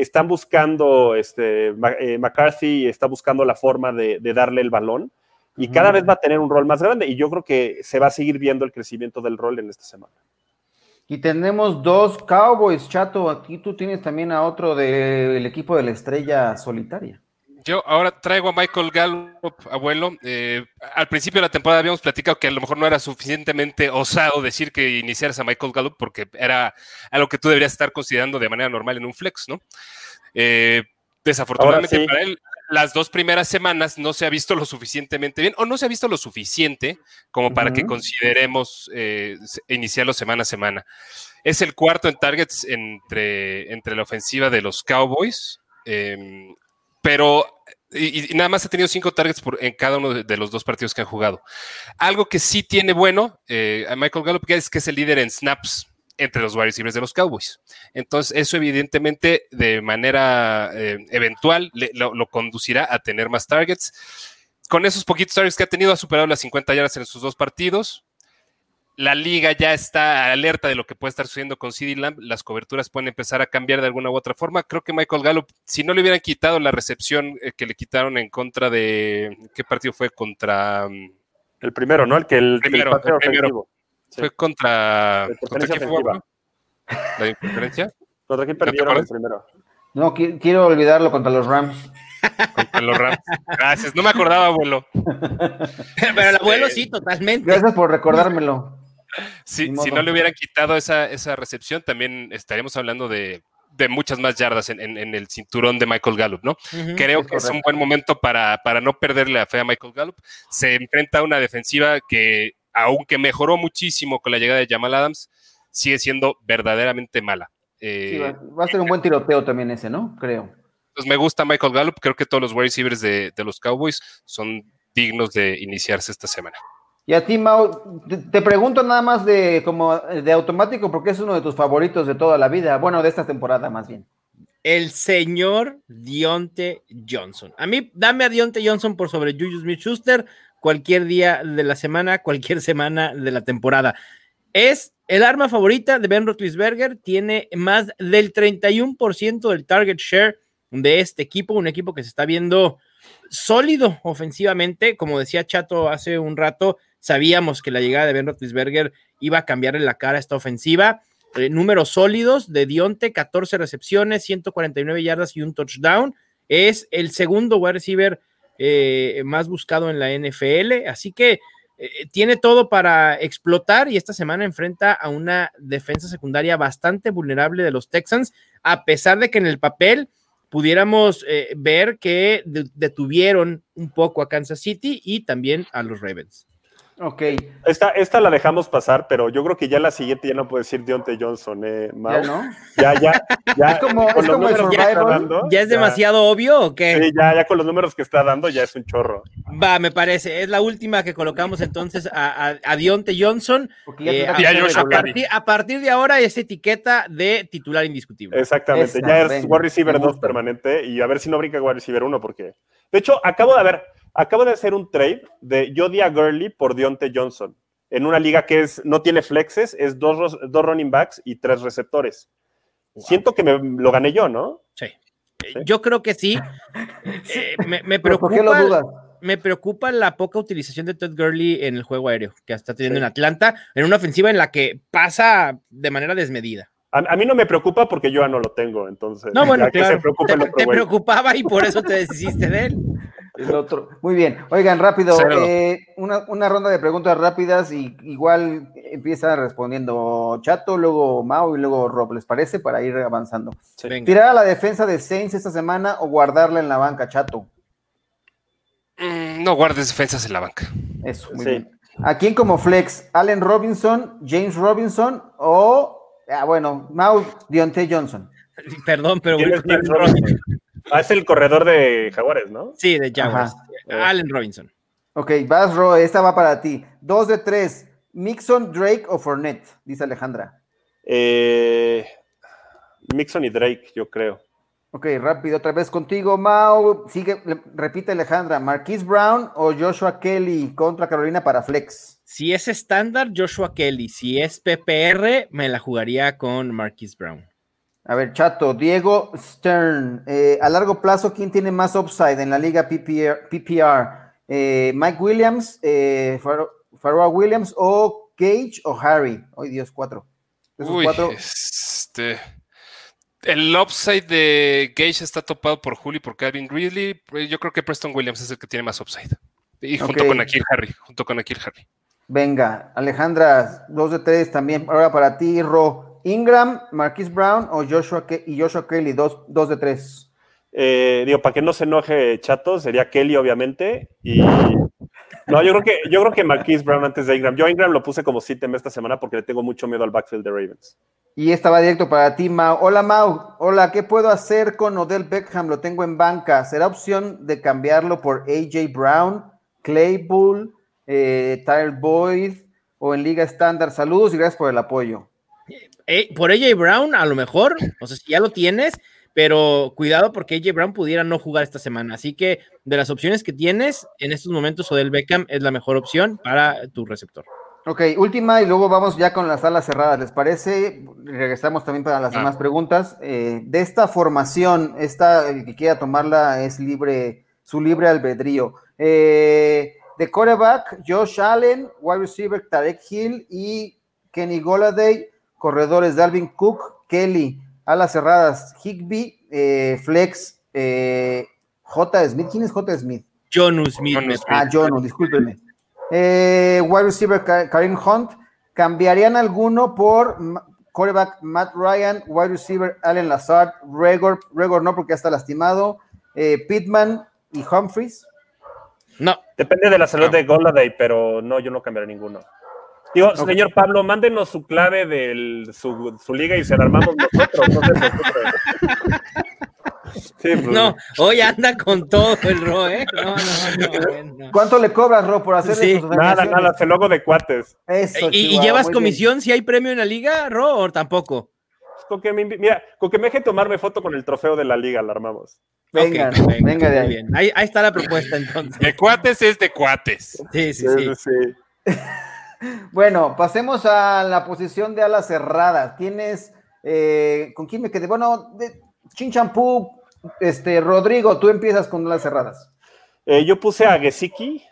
están buscando, este, eh, McCarthy está buscando la forma de, darle el balón y cada vez va a tener un rol más grande y yo creo que se va a seguir viendo el crecimiento del rol en esta semana. Y tenemos dos Cowboys, Chato, aquí tú tienes también a otro del equipo de la estrella solitaria. Yo ahora traigo a Michael Gallup, abuelo. Eh, al principio de la temporada habíamos platicado que a lo mejor no era suficientemente osado decir que iniciaras a Michael Gallup porque era algo que tú deberías estar considerando de manera normal en un flex, ¿no? Eh, desafortunadamente para él, las dos primeras semanas no se ha visto lo suficientemente bien o no se ha visto lo suficiente como para que consideremos eh, iniciarlo semana a semana. Es el cuarto en targets entre, entre la ofensiva de los Cowboys. Em, pero y, nada más ha tenido cinco targets por, en cada uno de, los dos partidos que han jugado. Algo que sí tiene bueno eh, a Michael Gallup es que es el líder en snaps entre los wide receivers de los Cowboys. Entonces, eso evidentemente de manera eh, eventual lo, lo, conducirá a tener más targets. Con esos poquitos targets que ha tenido, ha superado las 50 yardas en sus dos partidos la liga ya está alerta de lo que puede estar sucediendo con CD Lamb, las coberturas pueden empezar a cambiar de alguna u otra forma. Creo que Michael Gallup, si no le hubieran quitado la recepción eh, que le quitaron en contra de, ¿qué partido fue? Contra... Mm, el primero, ¿no? El que el, primero, el primero. Fue contra... ¿Contra quién fue? ¿La diferencia? ¿Contra quién perdieron el primero? No, quiero olvidarlo contra los Rams. Contra los Rams. Gracias, no me acordaba, abuelo. *laughs* Pero el abuelo sí, totalmente. Gracias por recordármelo si no le hubieran quitado esa, recepción, también estaríamos hablando de, muchas más yardas en, el cinturón de Michael Gallup, ¿no? Creo que es un buen momento para, para no perderle la fe a Michael Gallup. Se enfrenta a una defensiva que, aunque mejoró muchísimo con la llegada de Jamal Adams, sigue siendo verdaderamente mala. Eh, va, a ser un buen tiroteo también ese, ¿no? Creo. Pues me gusta Michael Gallup, creo que todos los wide receivers de, de los Cowboys son dignos de iniciarse esta semana. Y a ti, Mau, te, pregunto nada más de como de automático porque es uno de tus favoritos de toda la vida, bueno, de esta temporada más bien. El señor Dionte Johnson. A mí, dame a Dionte Johnson por sobre Julius Smith-Schuster cualquier día de la semana, cualquier semana de la temporada. Es el arma favorita de Ben Roethlisberger, tiene más del 31% del target share de este equipo, un equipo que se está viendo sólido ofensivamente, como decía Chato hace un rato, Sabíamos que la llegada de Ben Roethlisberger iba a cambiarle la cara esta ofensiva. Eh, números sólidos de Dionte, 14 recepciones, 149 yardas y un touchdown. Es el segundo wide receiver eh, más buscado en la NFL, así que eh, tiene todo para explotar y esta semana enfrenta a una defensa secundaria bastante vulnerable de los Texans, a pesar de que en el papel pudiéramos ver que detuvieron un poco a Kansas City y también a los Ravens. Ok. Esta, esta la dejamos pasar, pero yo creo que ya la siguiente ya no puede decir Dionte Johnson, ¿eh, ¿Ya no? Ya, ya, ya. Es como, es como ¿Ya es demasiado obvio o qué? Sí, ya, ya con los números que está dando ya es un chorro. Va, me parece. Es la última que colocamos entonces a, a, Dionte Johnson. Eh, a, partir, de ahora es etiqueta de titular indiscutible. Exactamente, ya es wide receiver 2 permanente y a ver si no brinca wide receiver 1 porque... De hecho, acabo de ver Acabo de hacer un trade de Jodia Gurley por Dionte Johnson en una liga que es, no tiene flexes, es dos, dos running backs y tres receptores. Siento que me, lo gané yo, ¿no? Sí. Yo creo que sí. *laughs* Eh, me, preocupa, me preocupa la poca utilización de Todd Gurley en el juego aéreo que está teniendo en Atlanta, en una ofensiva en la que pasa de manera desmedida. A, mí no me preocupa porque yo ya no lo tengo, entonces. No, bueno, claro, te, preocupaba y por eso te deshiciste de él. *laughs* El otro. Muy bien. Oigan, rápido, eh, una, ronda de preguntas rápidas y igual empieza respondiendo Chato, luego Mao y luego Rob, ¿les parece? Para ir avanzando. ¿Tirar a la defensa de Saints esta semana o guardarla en la banca, Chato? Mm, no guardes defensas en la banca. Eso, muy bien. ¿A quién como flex? ¿Allen Robinson, James Robinson o, ah, bueno, Mao Dionte Johnson? Perdón, pero... Ah, es el corredor de Jaguares, ¿no? Sí, de Jaguares. Allen Robinson. Ok, vas, Ro, esta va para ti. Dos de tres. Mixon, Drake o Fournette, dice Alejandra. Eh, Mixon y Drake, yo creo. Ok, rápido, otra vez contigo, Mau. Sigue, repite Alejandra, Marquise Brown o Joshua Kelly contra Carolina para Flex. Si es estándar, Joshua Kelly. Si es PPR, me la jugaría con Marquise Brown. A ver, Chato, Diego Stern. Eh, a largo plazo, ¿quién tiene más upside en la liga PPR? Eh, ¿Mike Williams, eh, Williams o Cage o Harry? Hoy Dios, cuatro. Uy, Este el upside de Gage está topado por Julio y por Calvin Ridley. Pues, yo creo que Preston Williams es el que tiene más upside. Y junto con Akil Harry, junto con Akil Harry. Venga, Alejandra, dos de tres también. Ahora para ti, Ro. Ingram, Marquis Brown o Joshua y Joshua Kelly, dos, dos de tres. Eh, digo, para que no se enoje Chato, sería Kelly, obviamente. Y no, yo creo que, yo creo que Marquise Brown antes de Ingram. Yo a Ingram lo puse como sitem esta semana porque le tengo mucho miedo al backfield de Ravens. Y esta va directo para ti, Mau. Hola, Mau. Hola, ¿qué puedo hacer con Odell Beckham? Lo tengo en banca. ¿Será opción de cambiarlo por AJ Brown, Claypool, eh, Tyler Boyd o en Liga Estándar? Saludos y gracias por el apoyo. Eh, por AJ Brown, a lo mejor, o sea, si ya lo tienes, pero cuidado porque AJ Brown pudiera no jugar esta semana. Así que de las opciones que tienes, en estos momentos Odell Beckham es la mejor opción para tu receptor. Ok, última y luego vamos ya con las salas cerradas, ¿les parece? Regresamos también para las ah. demás preguntas. Eh, de esta formación, esta, el que quiera tomarla es libre, su libre albedrío. Eh, de coreback, Josh Allen, wide receiver Tarek Hill y Kenny Goladay, corredores Dalvin Cook, Kelly, alas cerradas, Higby, eh, Flex, J. Smith. ¿Quién es J. Smith? John Smith. Ah, John, discúlpenme. Eh, wide receiver Karim Hunt. ¿Cambiarían alguno por quarterback Matt Ryan, wide receiver Allen Lazard, Regor, Regor no porque ya está lastimado, eh, Pittman y Humphries? No. Depende de la salud de Goladay, pero no, yo no cambiaría ninguno. Digo, señor Pablo, mándenos su clave de su, su, liga y se la armamos nosotros. *laughs* Pues. No, hoy anda con todo el Ro, ¿eh? No, no, no, ¿Cuánto le cobras, Ro, por hacer sí. Nada, nada, se logo de cuates. ¿Y, llevas comisión si hay premio en la liga, Ro, o tampoco? Con que me, mira, con que me deje tomarme foto con el trofeo de la liga, la armamos. Venga, venga, de ahí. ahí. ahí. está la propuesta entonces. De cuates es de cuates. Sí, sí, sí. Bueno, pasemos a la posición de ala cerrada. Tienes, eh, ¿con quién me quedé? Bueno, de, Chinchampú, este, Rodrigo, tú empiezas con las cerradas. Eh, yo puse a Gesicki,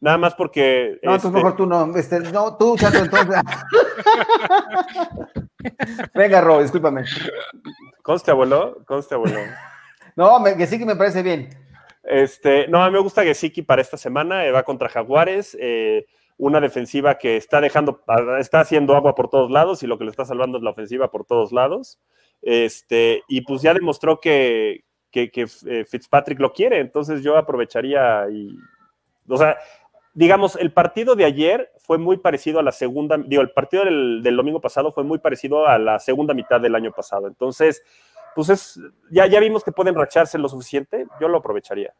nada más porque. No, este... mejor tú no. Este, no, tú, chato, entonces. Venga, Ro, discúlpame. Conste, abuelo, conste, abuelo. no, me, Gesicki me parece bien. Este, no, a mí me gusta Gesicki para esta semana, eh, va contra Jaguares. Eh, una defensiva que está dejando, está haciendo agua por todos lados y lo que le está salvando es la ofensiva por todos lados. Este, y pues ya demostró que, eh, Fitzpatrick lo quiere, entonces yo aprovecharía y, o sea, digamos, el partido de ayer fue muy parecido a la segunda, digo, el partido del, domingo pasado fue muy parecido a la segunda mitad del año pasado, entonces, pues es, ya, ya vimos que pueden racharse lo suficiente, yo lo aprovecharía.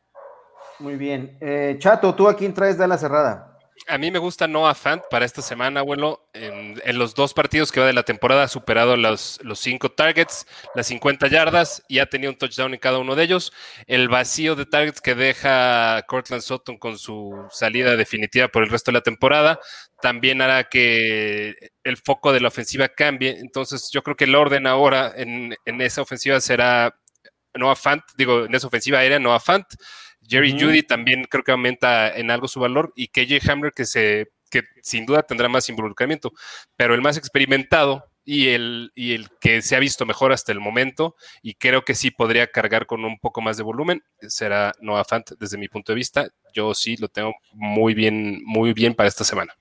Muy bien. Eh, Chato, ¿tú a quién traes de la cerrada? A mí me gusta Noah Fant para esta semana, abuelo. En, los dos partidos que va de la temporada ha superado los, los cinco targets, las 50 yardas y ha tenido un touchdown en cada uno de ellos. El vacío de targets que deja Cortland Sutton con su salida definitiva por el resto de la temporada también hará que el foco de la ofensiva cambie. Entonces, yo creo que el orden ahora en, en esa ofensiva será Noah Fant, digo, en esa ofensiva aérea, Noah Fant. Jerry Judy también creo que aumenta en algo su valor y KJ Hammer que se que sin duda tendrá más involucramiento, pero el más experimentado y el, y el que se ha visto mejor hasta el momento y creo que sí podría cargar con un poco más de volumen será Noah Fant desde mi punto de vista. Yo sí lo tengo muy bien, muy bien para esta semana.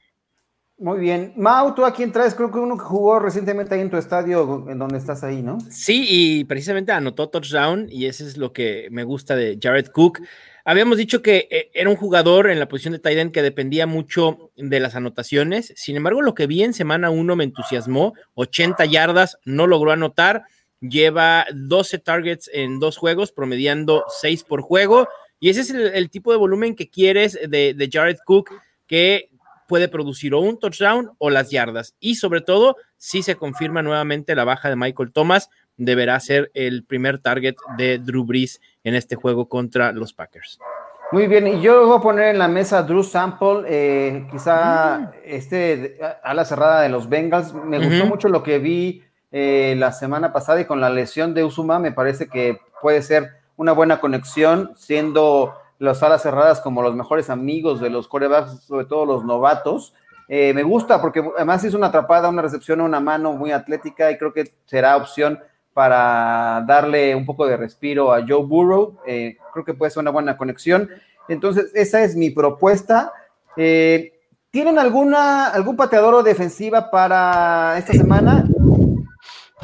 Muy bien. Mau, tú a quién traes? Creo que uno que jugó recientemente ahí en tu estadio, en donde estás ahí, ¿no? Sí, y precisamente anotó touchdown, y ese es lo que me gusta de Jared Cook. Habíamos dicho que eh, era un jugador en la posición de tight end que dependía mucho de las anotaciones. Sin embargo, lo que vi en semana 1 me entusiasmó. 80 yardas, no logró anotar. Lleva 12 targets en dos juegos, promediando 6 por juego. Y ese es el, tipo de volumen que quieres de, de Jared Cook, que puede producir o un touchdown o las yardas. Y sobre todo, si se confirma nuevamente la baja de Michael Thomas, deberá ser el primer target de Drew Brees en este juego contra los Packers. Muy bien, y yo voy a poner en la mesa Drew Sample, eh, quizá mm. este a la cerrada de los Bengals. Me gustó mucho lo que vi eh, la semana pasada y con la lesión de Usuma me parece que puede ser una buena conexión, siendo las alas cerradas como los mejores amigos de los corebacks, sobre todo los novatos. Eh, me gusta porque además hizo una atrapada, una recepción a una mano muy atlética y creo que será opción para darle un poco de respiro a Joe Burrow. Eh, creo que puede ser una buena conexión. Entonces, esa es mi propuesta. Eh, ¿Tienen alguna, algún pateador o defensiva para esta semana?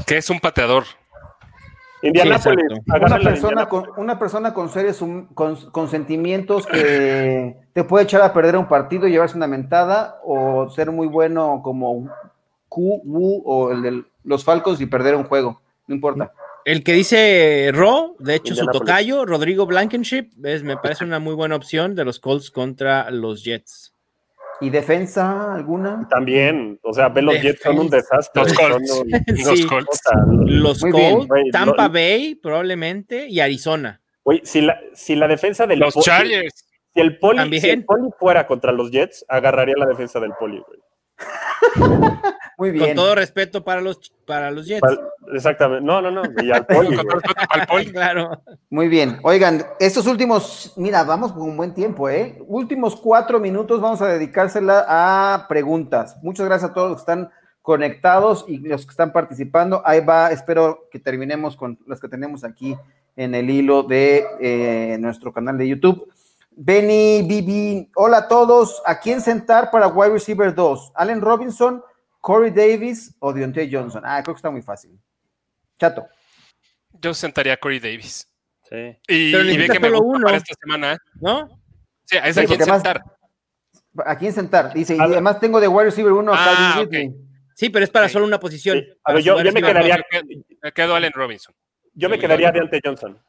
¿Qué es un pateador? Indianapolis. una, persona con, una persona con serios con, sentimientos que te puede echar a perder un partido y llevarse una mentada, o ser muy bueno como Q, Wu o el de los Falcos y perder un juego no importa. El que dice Ro, de hecho, su tocayo, Rodrigo Blankenship, es, me parece una muy buena opción de los Colts contra los Jets. ¿Y defensa alguna? También, o sea, ve los Jets son un desastre. *laughs* Los Colts. los Colts. Los Colts, Tampa Bay, probablemente, y Arizona. Oye, si la, si la defensa del los Chargers. Si el, poli, si el poli fuera contra los Jets, agarraría la defensa del poli, güey. *laughs* Muy bien. Con todo respeto para los, para los Jets. exactamente. No, no, no. Y al *laughs* poli. *laughs* claro. Muy bien. Oigan, estos últimos, mira, vamos con un buen tiempo, ¿eh? Últimos cuatro minutos vamos a dedicársela a preguntas. Muchas gracias a todos los que están conectados y los que están participando. Ahí va, espero que terminemos con las que tenemos aquí en el hilo de eh, nuestro canal de YouTube. Benny, Bibi, hola a todos. ¿A quién sentar para wide receiver 2? ¿Allen Robinson, Corey Davis o Deontay Johnson? Ah, creo que está muy fácil. Chato. Yo sentaría a Corey Davis. Sí. Y, ve que me gusta para esta semana, ¿eh? ¿no? Sí, es a quién sentar. ¿A quién sentar? Dice, y además tengo de wide receiver 1 a ah, Sí, pero es para solo una posición. yo, me quedaría. Me quedo Allen Robinson. Yo me quedaría Deontay Johnson.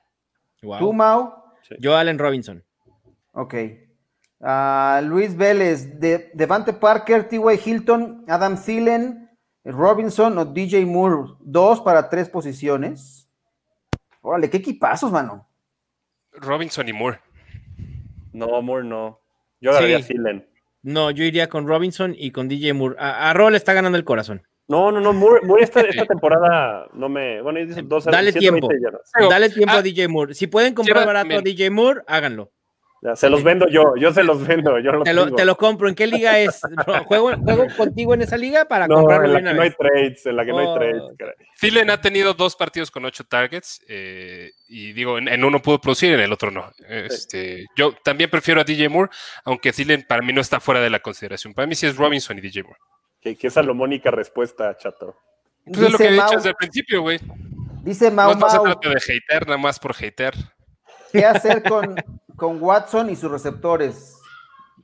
¿Tú, Mau? Yo, Allen Robinson. Ok. Uh, Luis Vélez, de, Devante Parker, T.Y. Hilton, Adam Thielen, Robinson o DJ Moore, dos para tres posiciones. Órale, qué equipazos, mano. Robinson y Moore. No, Moore no. Yo agarraría Thielen. No, yo iría con Robinson y con DJ Moore. A, a está ganando el corazón. No, no, no. Moore, *laughs* esta, temporada no me. Bueno, dos Dale tiempo. Dale tiempo a DJ Moore. Si pueden comprar barato a DJ Moore, háganlo se los vendo yo, yo se los vendo. Yo te, lo, te, lo, compro. ¿En qué liga es? ¿Juego, juego contigo en esa liga para no, En la que no hay trades, en la que no hay oh. trades. Thielen ha tenido dos partidos con ocho targets eh, y digo, en, uno pudo producir, en el otro no. Este, Yo también prefiero a DJ Moore, aunque Thielen para mí no está fuera de la consideración. Para mí sí es Robinson y DJ Moore. Qué, qué salomónica respuesta, chato. Pues es lo que he dicho desde el principio, güey. Dice Mau No, no se trata de hater, nada más por hater. ¿Qué hacer con, con Watson y sus receptores.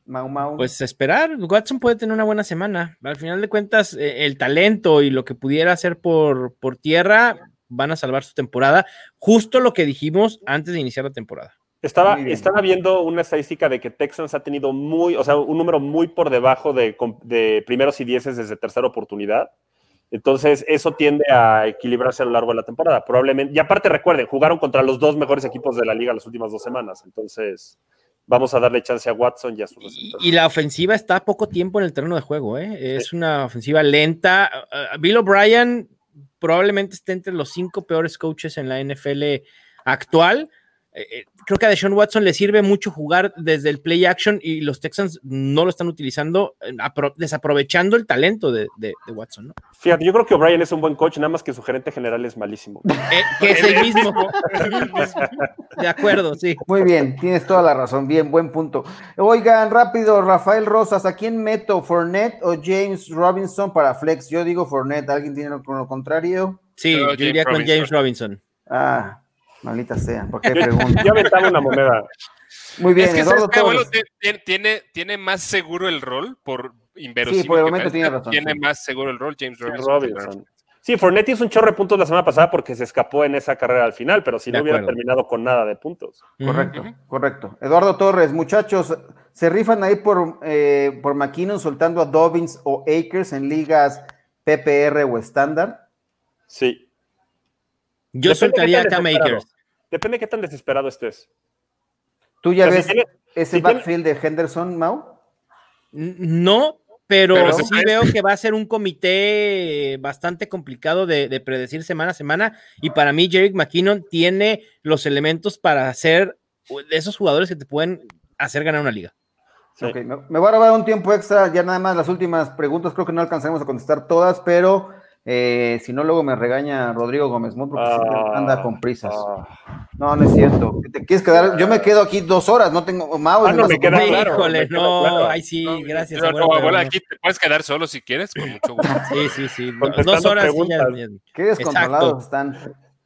Mau Mau. Pues esperar, Watson puede tener una buena semana. Al final de cuentas, eh, el talento y lo que pudiera hacer por, por tierra van a salvar su temporada. Justo lo que dijimos antes de iniciar la temporada. Estaba, estaba viendo una estadística de que Texans ha tenido muy, o sea, un número muy por debajo de, de primeros y dieces desde tercera oportunidad. Entonces, eso tiende a equilibrarse a lo largo de la temporada, probablemente. Y aparte, recuerden, jugaron contra los dos mejores equipos de la liga las últimas dos semanas. Entonces, vamos a darle chance a Watson y a sus Y, la ofensiva está poco tiempo en el terreno de juego, ¿eh? Es una ofensiva lenta. Uh, Bill O'Brien probablemente esté entre los cinco peores coaches en la NFL actual. Eh, eh, creo que a Deshaun Watson le sirve mucho jugar desde el play action y los Texans no lo están utilizando, eh, desaprovechando el talento de, Watson. ¿no? Fíjate, yo creo que O'Brien es un buen coach, nada más que su gerente general es malísimo. que es el mismo. *laughs* de acuerdo, sí. Muy bien, tienes toda la razón, bien, buen punto. Oigan, rápido, Rafael Rosas, ¿a quién meto? ¿Fournette o James Robinson para Flex? Yo digo Fournette, ¿alguien tiene lo, contrario? Sí, yo iría con James Robinson. Ah, Maldita sea, ¿por qué *laughs* pregunto? Yo aventaba una moneda. Muy bien, es que Eduardo tiene, tiene, más seguro el rol por inverosímil. Sí, por el momento tiene razón. Tiene más seguro el rol James Robinson. Sí, Fornetti hizo un chorro de puntos la semana pasada porque se escapó en esa carrera al final, pero si no hubiera terminado con nada de puntos. Correcto, correcto. Eduardo Torres, muchachos, ¿se rifan ahí por, eh, por McKinnon soltando a Dobbins o Akers en ligas PPR o estándar? Sí. Yo soltaría a Makers. Depende de qué tan desesperado estés. ¿Tú ya ves ese backfield de Henderson, Mau? No, pero, sí veo que va a ser un comité bastante complicado de, predecir semana a semana. Y para mí, Jerick McKinnon tiene los elementos para ser de esos jugadores que te pueden hacer ganar una liga. me, voy a robar un tiempo extra, ya nada más las últimas preguntas, creo que no alcanzaremos a contestar todas, pero eh, si no, luego me regaña Rodrigo Gómez porque anda con prisas. Ah. No, no es cierto. ¿Te quieres quedar? Yo me quedo aquí dos horas, no tengo más. Ah, no, me queda claro, Híjole, no, ay sí, gracias. No, aquí te puedes quedar solo si quieres, con mucho gusto. *laughs* Sí, sí, sí. dos horas. Ya, Qué descontrolados están.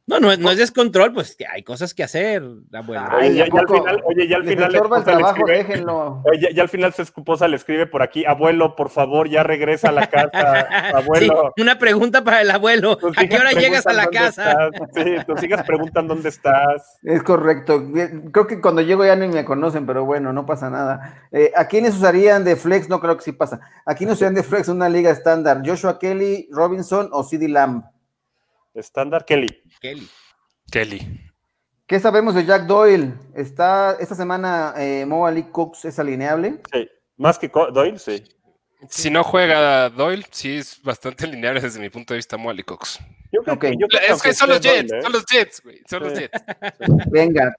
No, no, no es descontrol, pues que hay cosas que hacer, abuelo. Ay, ya, al final, oye, ya al final. El trabajo, déjenlo. *laughs* Oye, ya, al final su esposa le escribe por aquí, abuelo, por favor, ya regresa a la casa. *laughs* abuelo. una pregunta para el abuelo. ¿A qué hora llegas a la casa? Sí, tus hijas preguntan dónde estás. Es correcto. Creo que cuando llego ya ni me conocen, pero bueno, no pasa nada. Eh, ¿A quiénes usarían de flex? No creo que sí pasa. ¿A quiénes usarían de flex una liga estándar? ¿Joshua Kelly, Robinson o CD Lamb? Estándar Kelly. Kelly. Kelly. ¿Qué sabemos de Jack Doyle? Está esta semana eh, Mo Ali Cooks es alineable. Sí, más que Doyle, sí. Si no juega Doyle, sí es bastante *laughs* lineal desde mi punto de vista Mo Ali Cox. Yo creo, que, es que, son los Jets, ¿eh? son los Jets, güey, son los Jets. Venga,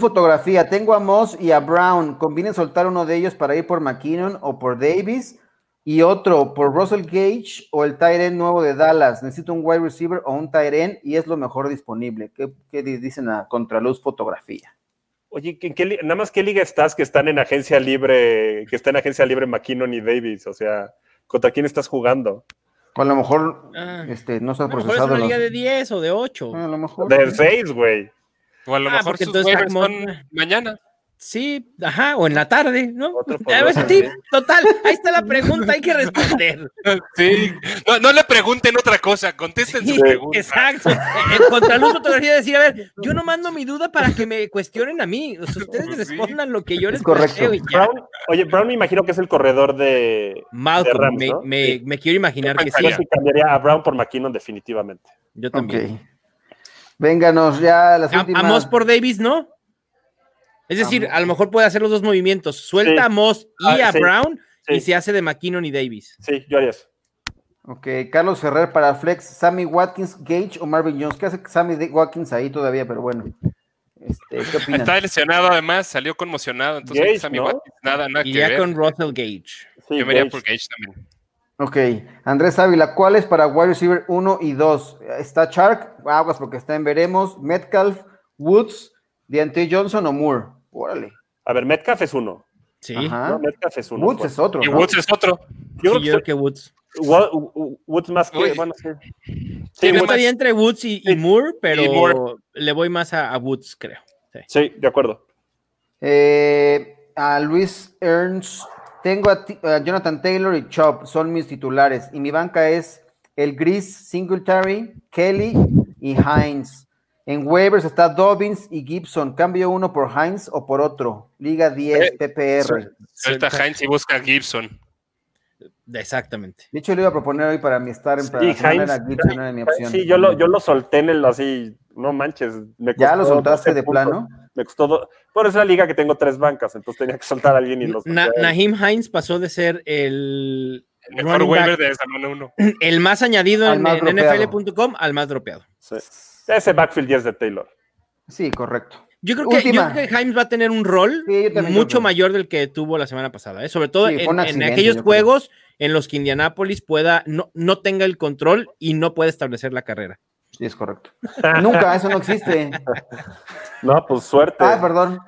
fotografía, tengo a Moss y a Brown. ¿Conviene soltar uno de ellos para ir por McKinnon o por Davis? Y otro, por Russell Gage o el Tyren nuevo de Dallas. Necesito un wide receiver o un Tyren y es lo mejor disponible. ¿Qué, dicen a Contraluz Fotografía? Oye, qué, nada más qué liga estás que están en agencia libre, que está en agencia libre McKinnon y Davis? O sea, ¿contra quién estás jugando? a lo mejor ah. este, no se ha procesado. es una liga de 10 o de 8. a lo mejor. De 6, güey. O a lo ah, mejor sus waivers son mañana. Sí, ajá, o en la tarde, ¿no? Sí, total, ahí está la pregunta, hay que responder. *laughs* Sí, no, le pregunten otra cosa, contesten su pregunta. Exacto. En contraluz fotografía decir, a ver, yo no mando mi duda para que me cuestionen a mí, o sea, ustedes respondan lo que yo les correcto. Brown, oye, Brown me imagino que es el corredor de, Malcolm, me, quiero imaginar que sí. Yo cambiaría a Brown por McKinnon definitivamente. Yo también. Vénganos ya las últimas. Amos por Davis, ¿no? Es decir, a lo mejor puede hacer los dos movimientos. Suelta a Moss y ah, a Brown y se hace de McKinnon y Davis. Sí, yo haría eso. Ok, Carlos Ferrer para Flex, Sammy Watkins, Gage o Marvin Jones. ¿Qué hace Sammy Watkins ahí todavía? Pero bueno. Este, ¿qué opinan? Está lesionado además, salió conmocionado. Entonces, Sammy Watkins, nada, nada y ya con Russell Gage. yo me iría por Gage también. Ok, Andrés Ávila, ¿cuál es para wide receiver 1 y 2? Está Chark, aguas porque está en veremos, Metcalf, Woods, Deontay Johnson o Moore. Órale. A ver, Metcalf es uno. Sí. Metcalf es uno. Woods es otro. Y Woods es otro. Yo, creo, que, Woods. Woods más que. Bueno, sí. sí estaría entre Woods y, Moore, pero le voy más a, Woods, creo. Sí, de acuerdo. Eh, a Luis Ernst, tengo a, Jonathan Taylor y Chop, son mis titulares. Y mi banca es el Gris, Singletary, Kelly y Hines. En waivers está Dobbins y Gibson. Cambio uno por Heinz o por otro. Liga 10 PPR. Suelta Heinz y busca Gibson. Exactamente. De hecho, le iba a proponer hoy para mi estar en sí, Gibson, era mi opción. Sí, yo lo, yo lo solté en el así, no manches. ¿Ya lo soltaste de plano? Me costó dos. Por esa liga que tengo tres bancas, entonces tenía que soltar a alguien y los. Nahim Heinz pasó de ser el. El mejor waiver de Salón *clears throat* 1. El más añadido en, en NFL.com al más dropeado. Sí. Ese backfield ya es de Taylor. Sí, correcto. Yo creo, que, yo Himes va a tener un rol mucho mayor del que tuvo la semana pasada, ¿eh? sobre todo en, aquellos juegos en los que Indianapolis pueda, no, no tenga el control y no puede establecer la carrera. Sí, es correcto. Nunca, eso no existe. *laughs* no, pues suerte. Ah, perdón.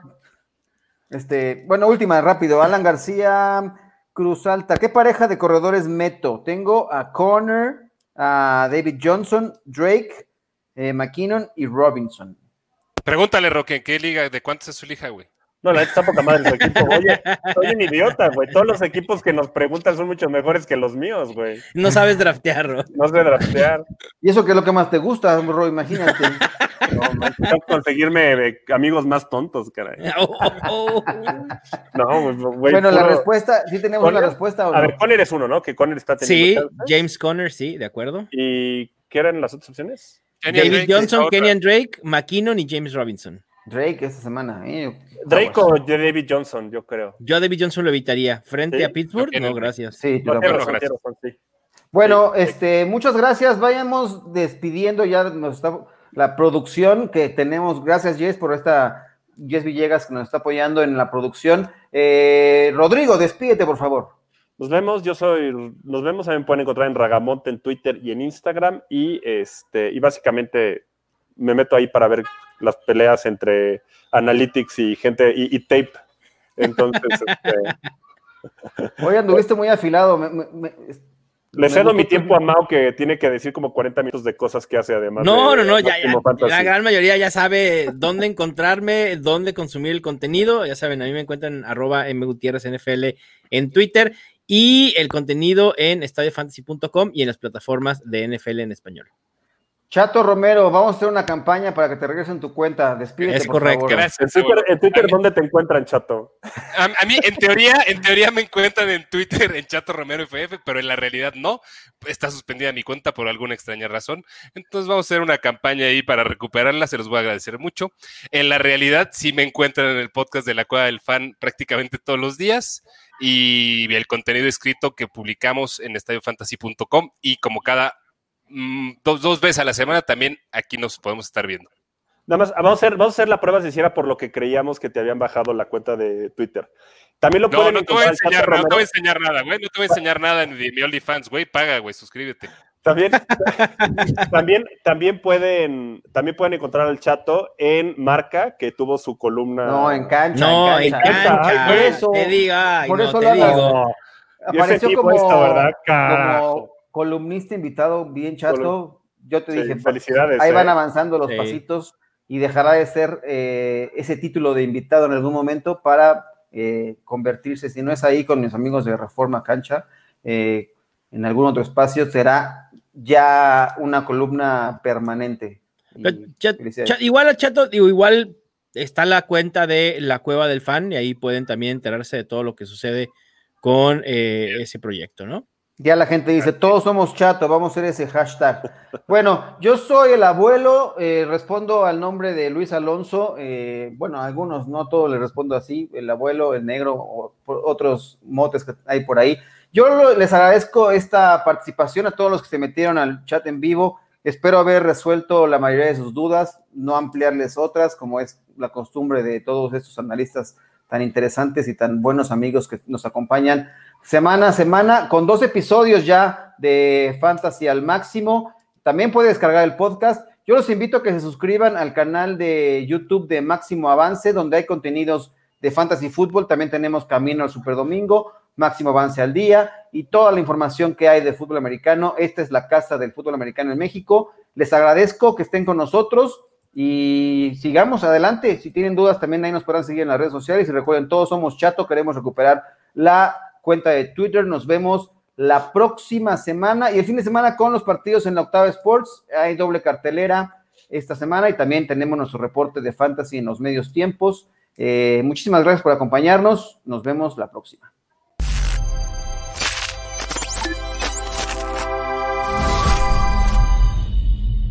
Este, bueno, última, rápido. Alan García, Cruz Alta. ¿Qué pareja de corredores meto? Tengo a Corner, a David Johnson, Drake, eh, McKinnon y Robinson. Pregúntale, Roque, ¿qué liga, de cuántos es su hija, güey? No, la está poca madre su equipo. *laughs* Oye, soy un idiota, güey. Todos los equipos que nos preguntan son mucho mejores que los míos, güey. No sabes draftear, Ro. No sé draftear. ¿Y eso qué es lo que más te gusta, Ro? Imagínate. *laughs* No, man, conseguirme eh, amigos más tontos, caray. *laughs* no, güey. Bueno, la respuesta, sí tenemos la respuesta. A ver, Conner es uno, ¿no? Que Conner está teniendo. Sí, James Conner, sí, de acuerdo. ¿Y qué eran las otras opciones? David Johnson, Kenyan Drake, McKinnon y James Robinson. Drake esta semana. Eh. Drake o David Johnson, yo creo. Yo a David Johnson lo evitaría. Frente a Pittsburgh, no, gracias. Sí, Bueno, este, muchas gracias. Vayamos despidiendo ya nos está la producción que tenemos. Gracias, Jess, por esta Jess Villegas que nos está apoyando en la producción. Eh, Rodrigo, despídete, por favor. Nos vemos, yo soy, nos vemos, también pueden encontrar en Ragamonte en Twitter y en Instagram y este, y básicamente me meto ahí para ver las peleas entre analytics y gente y, tape. Entonces, *laughs* este... Oye, anduviste muy afilado. Le cedo mi tiempo a Mao que tiene que decir como 40 minutos de cosas que hace además. No, no, no, ya, la gran mayoría ya sabe dónde encontrarme, dónde consumir el contenido. Ya saben, a mí me encuentran arroba NFL en Twitter y el contenido en estadiofantasy.com y en las plataformas de NFL en español. Chato Romero, vamos a hacer una campaña para que te regresen tu cuenta. Despídete, es correcto. Gracias. En Twitter, ¿dónde te encuentran, Chato? A, mí, en teoría, en teoría me encuentran en Twitter en Chato Romero FF, pero en la realidad no. Está suspendida mi cuenta por alguna extraña razón. Entonces vamos a hacer una campaña ahí para recuperarla. Se los voy a agradecer mucho. En la realidad, sí me encuentran en el podcast de la Cueva del Fan prácticamente todos los días y el contenido escrito que publicamos en estadiofantasy.com y como cada Mm, dos, dos veces a la semana también aquí nos podemos estar viendo. Nada más, vamos a hacer, vamos a hacer la prueba si hiciera por lo que creíamos que te habían bajado la cuenta de Twitter. También lo no, no te voy a enseñar, no te voy a enseñar nada, güey. No te voy a enseñar nada en mi OnlyFans, güey. Paga, güey, suscríbete. También, *laughs* también, también, pueden, también pueden encontrar al chato en Marca, que tuvo su columna. No, en cancha. No, en cancha. por eso, te diga, por eso te digo. Apareció como, ¿verdad? como columnista invitado bien chato. Yo te dije, felicidades. Ahí van eh. avanzando los pasitos y dejará de ser eh, ese título de invitado en algún momento para eh, convertirse, si no es ahí con mis amigos de Reforma Cancha, en algún otro espacio, será ya una columna permanente. igual a Chato, digo, igual está la cuenta de la Cueva del Fan y ahí pueden también enterarse de todo lo que sucede con ese proyecto, ¿no? Ya la gente dice, todos somos chato, vamos a hacer ese hashtag. *laughs* Bueno, yo soy el abuelo, eh, respondo al nombre de Luis Alonso, eh, bueno, algunos, no todos le respondo así, el abuelo, el negro, o otros motes que hay por ahí. Yo les agradezco esta participación a todos los que se metieron al chat en vivo. Espero haber resuelto la mayoría de sus dudas, no ampliarles otras, como es la costumbre de todos estos analistas tan interesantes y tan buenos amigos que nos acompañan semana a semana, con dos episodios ya de Fantasy al máximo. También puede descargar el podcast. Yo los invito a que se suscriban al canal de YouTube de Máximo Avance, donde hay contenidos de Fantasy Fútbol. También tenemos Camino al Super Domingo, Máximo Avance al Día y toda la información que hay de fútbol americano. Esta es la casa del fútbol americano en México. Les agradezco que estén con nosotros y sigamos adelante. Si tienen dudas, también ahí nos podrán seguir en las redes sociales. Y recuerden, todos somos chato, queremos recuperar la cuenta de Twitter. Nos vemos la próxima semana y el fin de semana con los partidos en la Octava Sports. Hay doble cartelera esta semana y también tenemos nuestro reporte de fantasy en los medios tiempos. Eh, muchísimas gracias por acompañarnos. Nos vemos la próxima.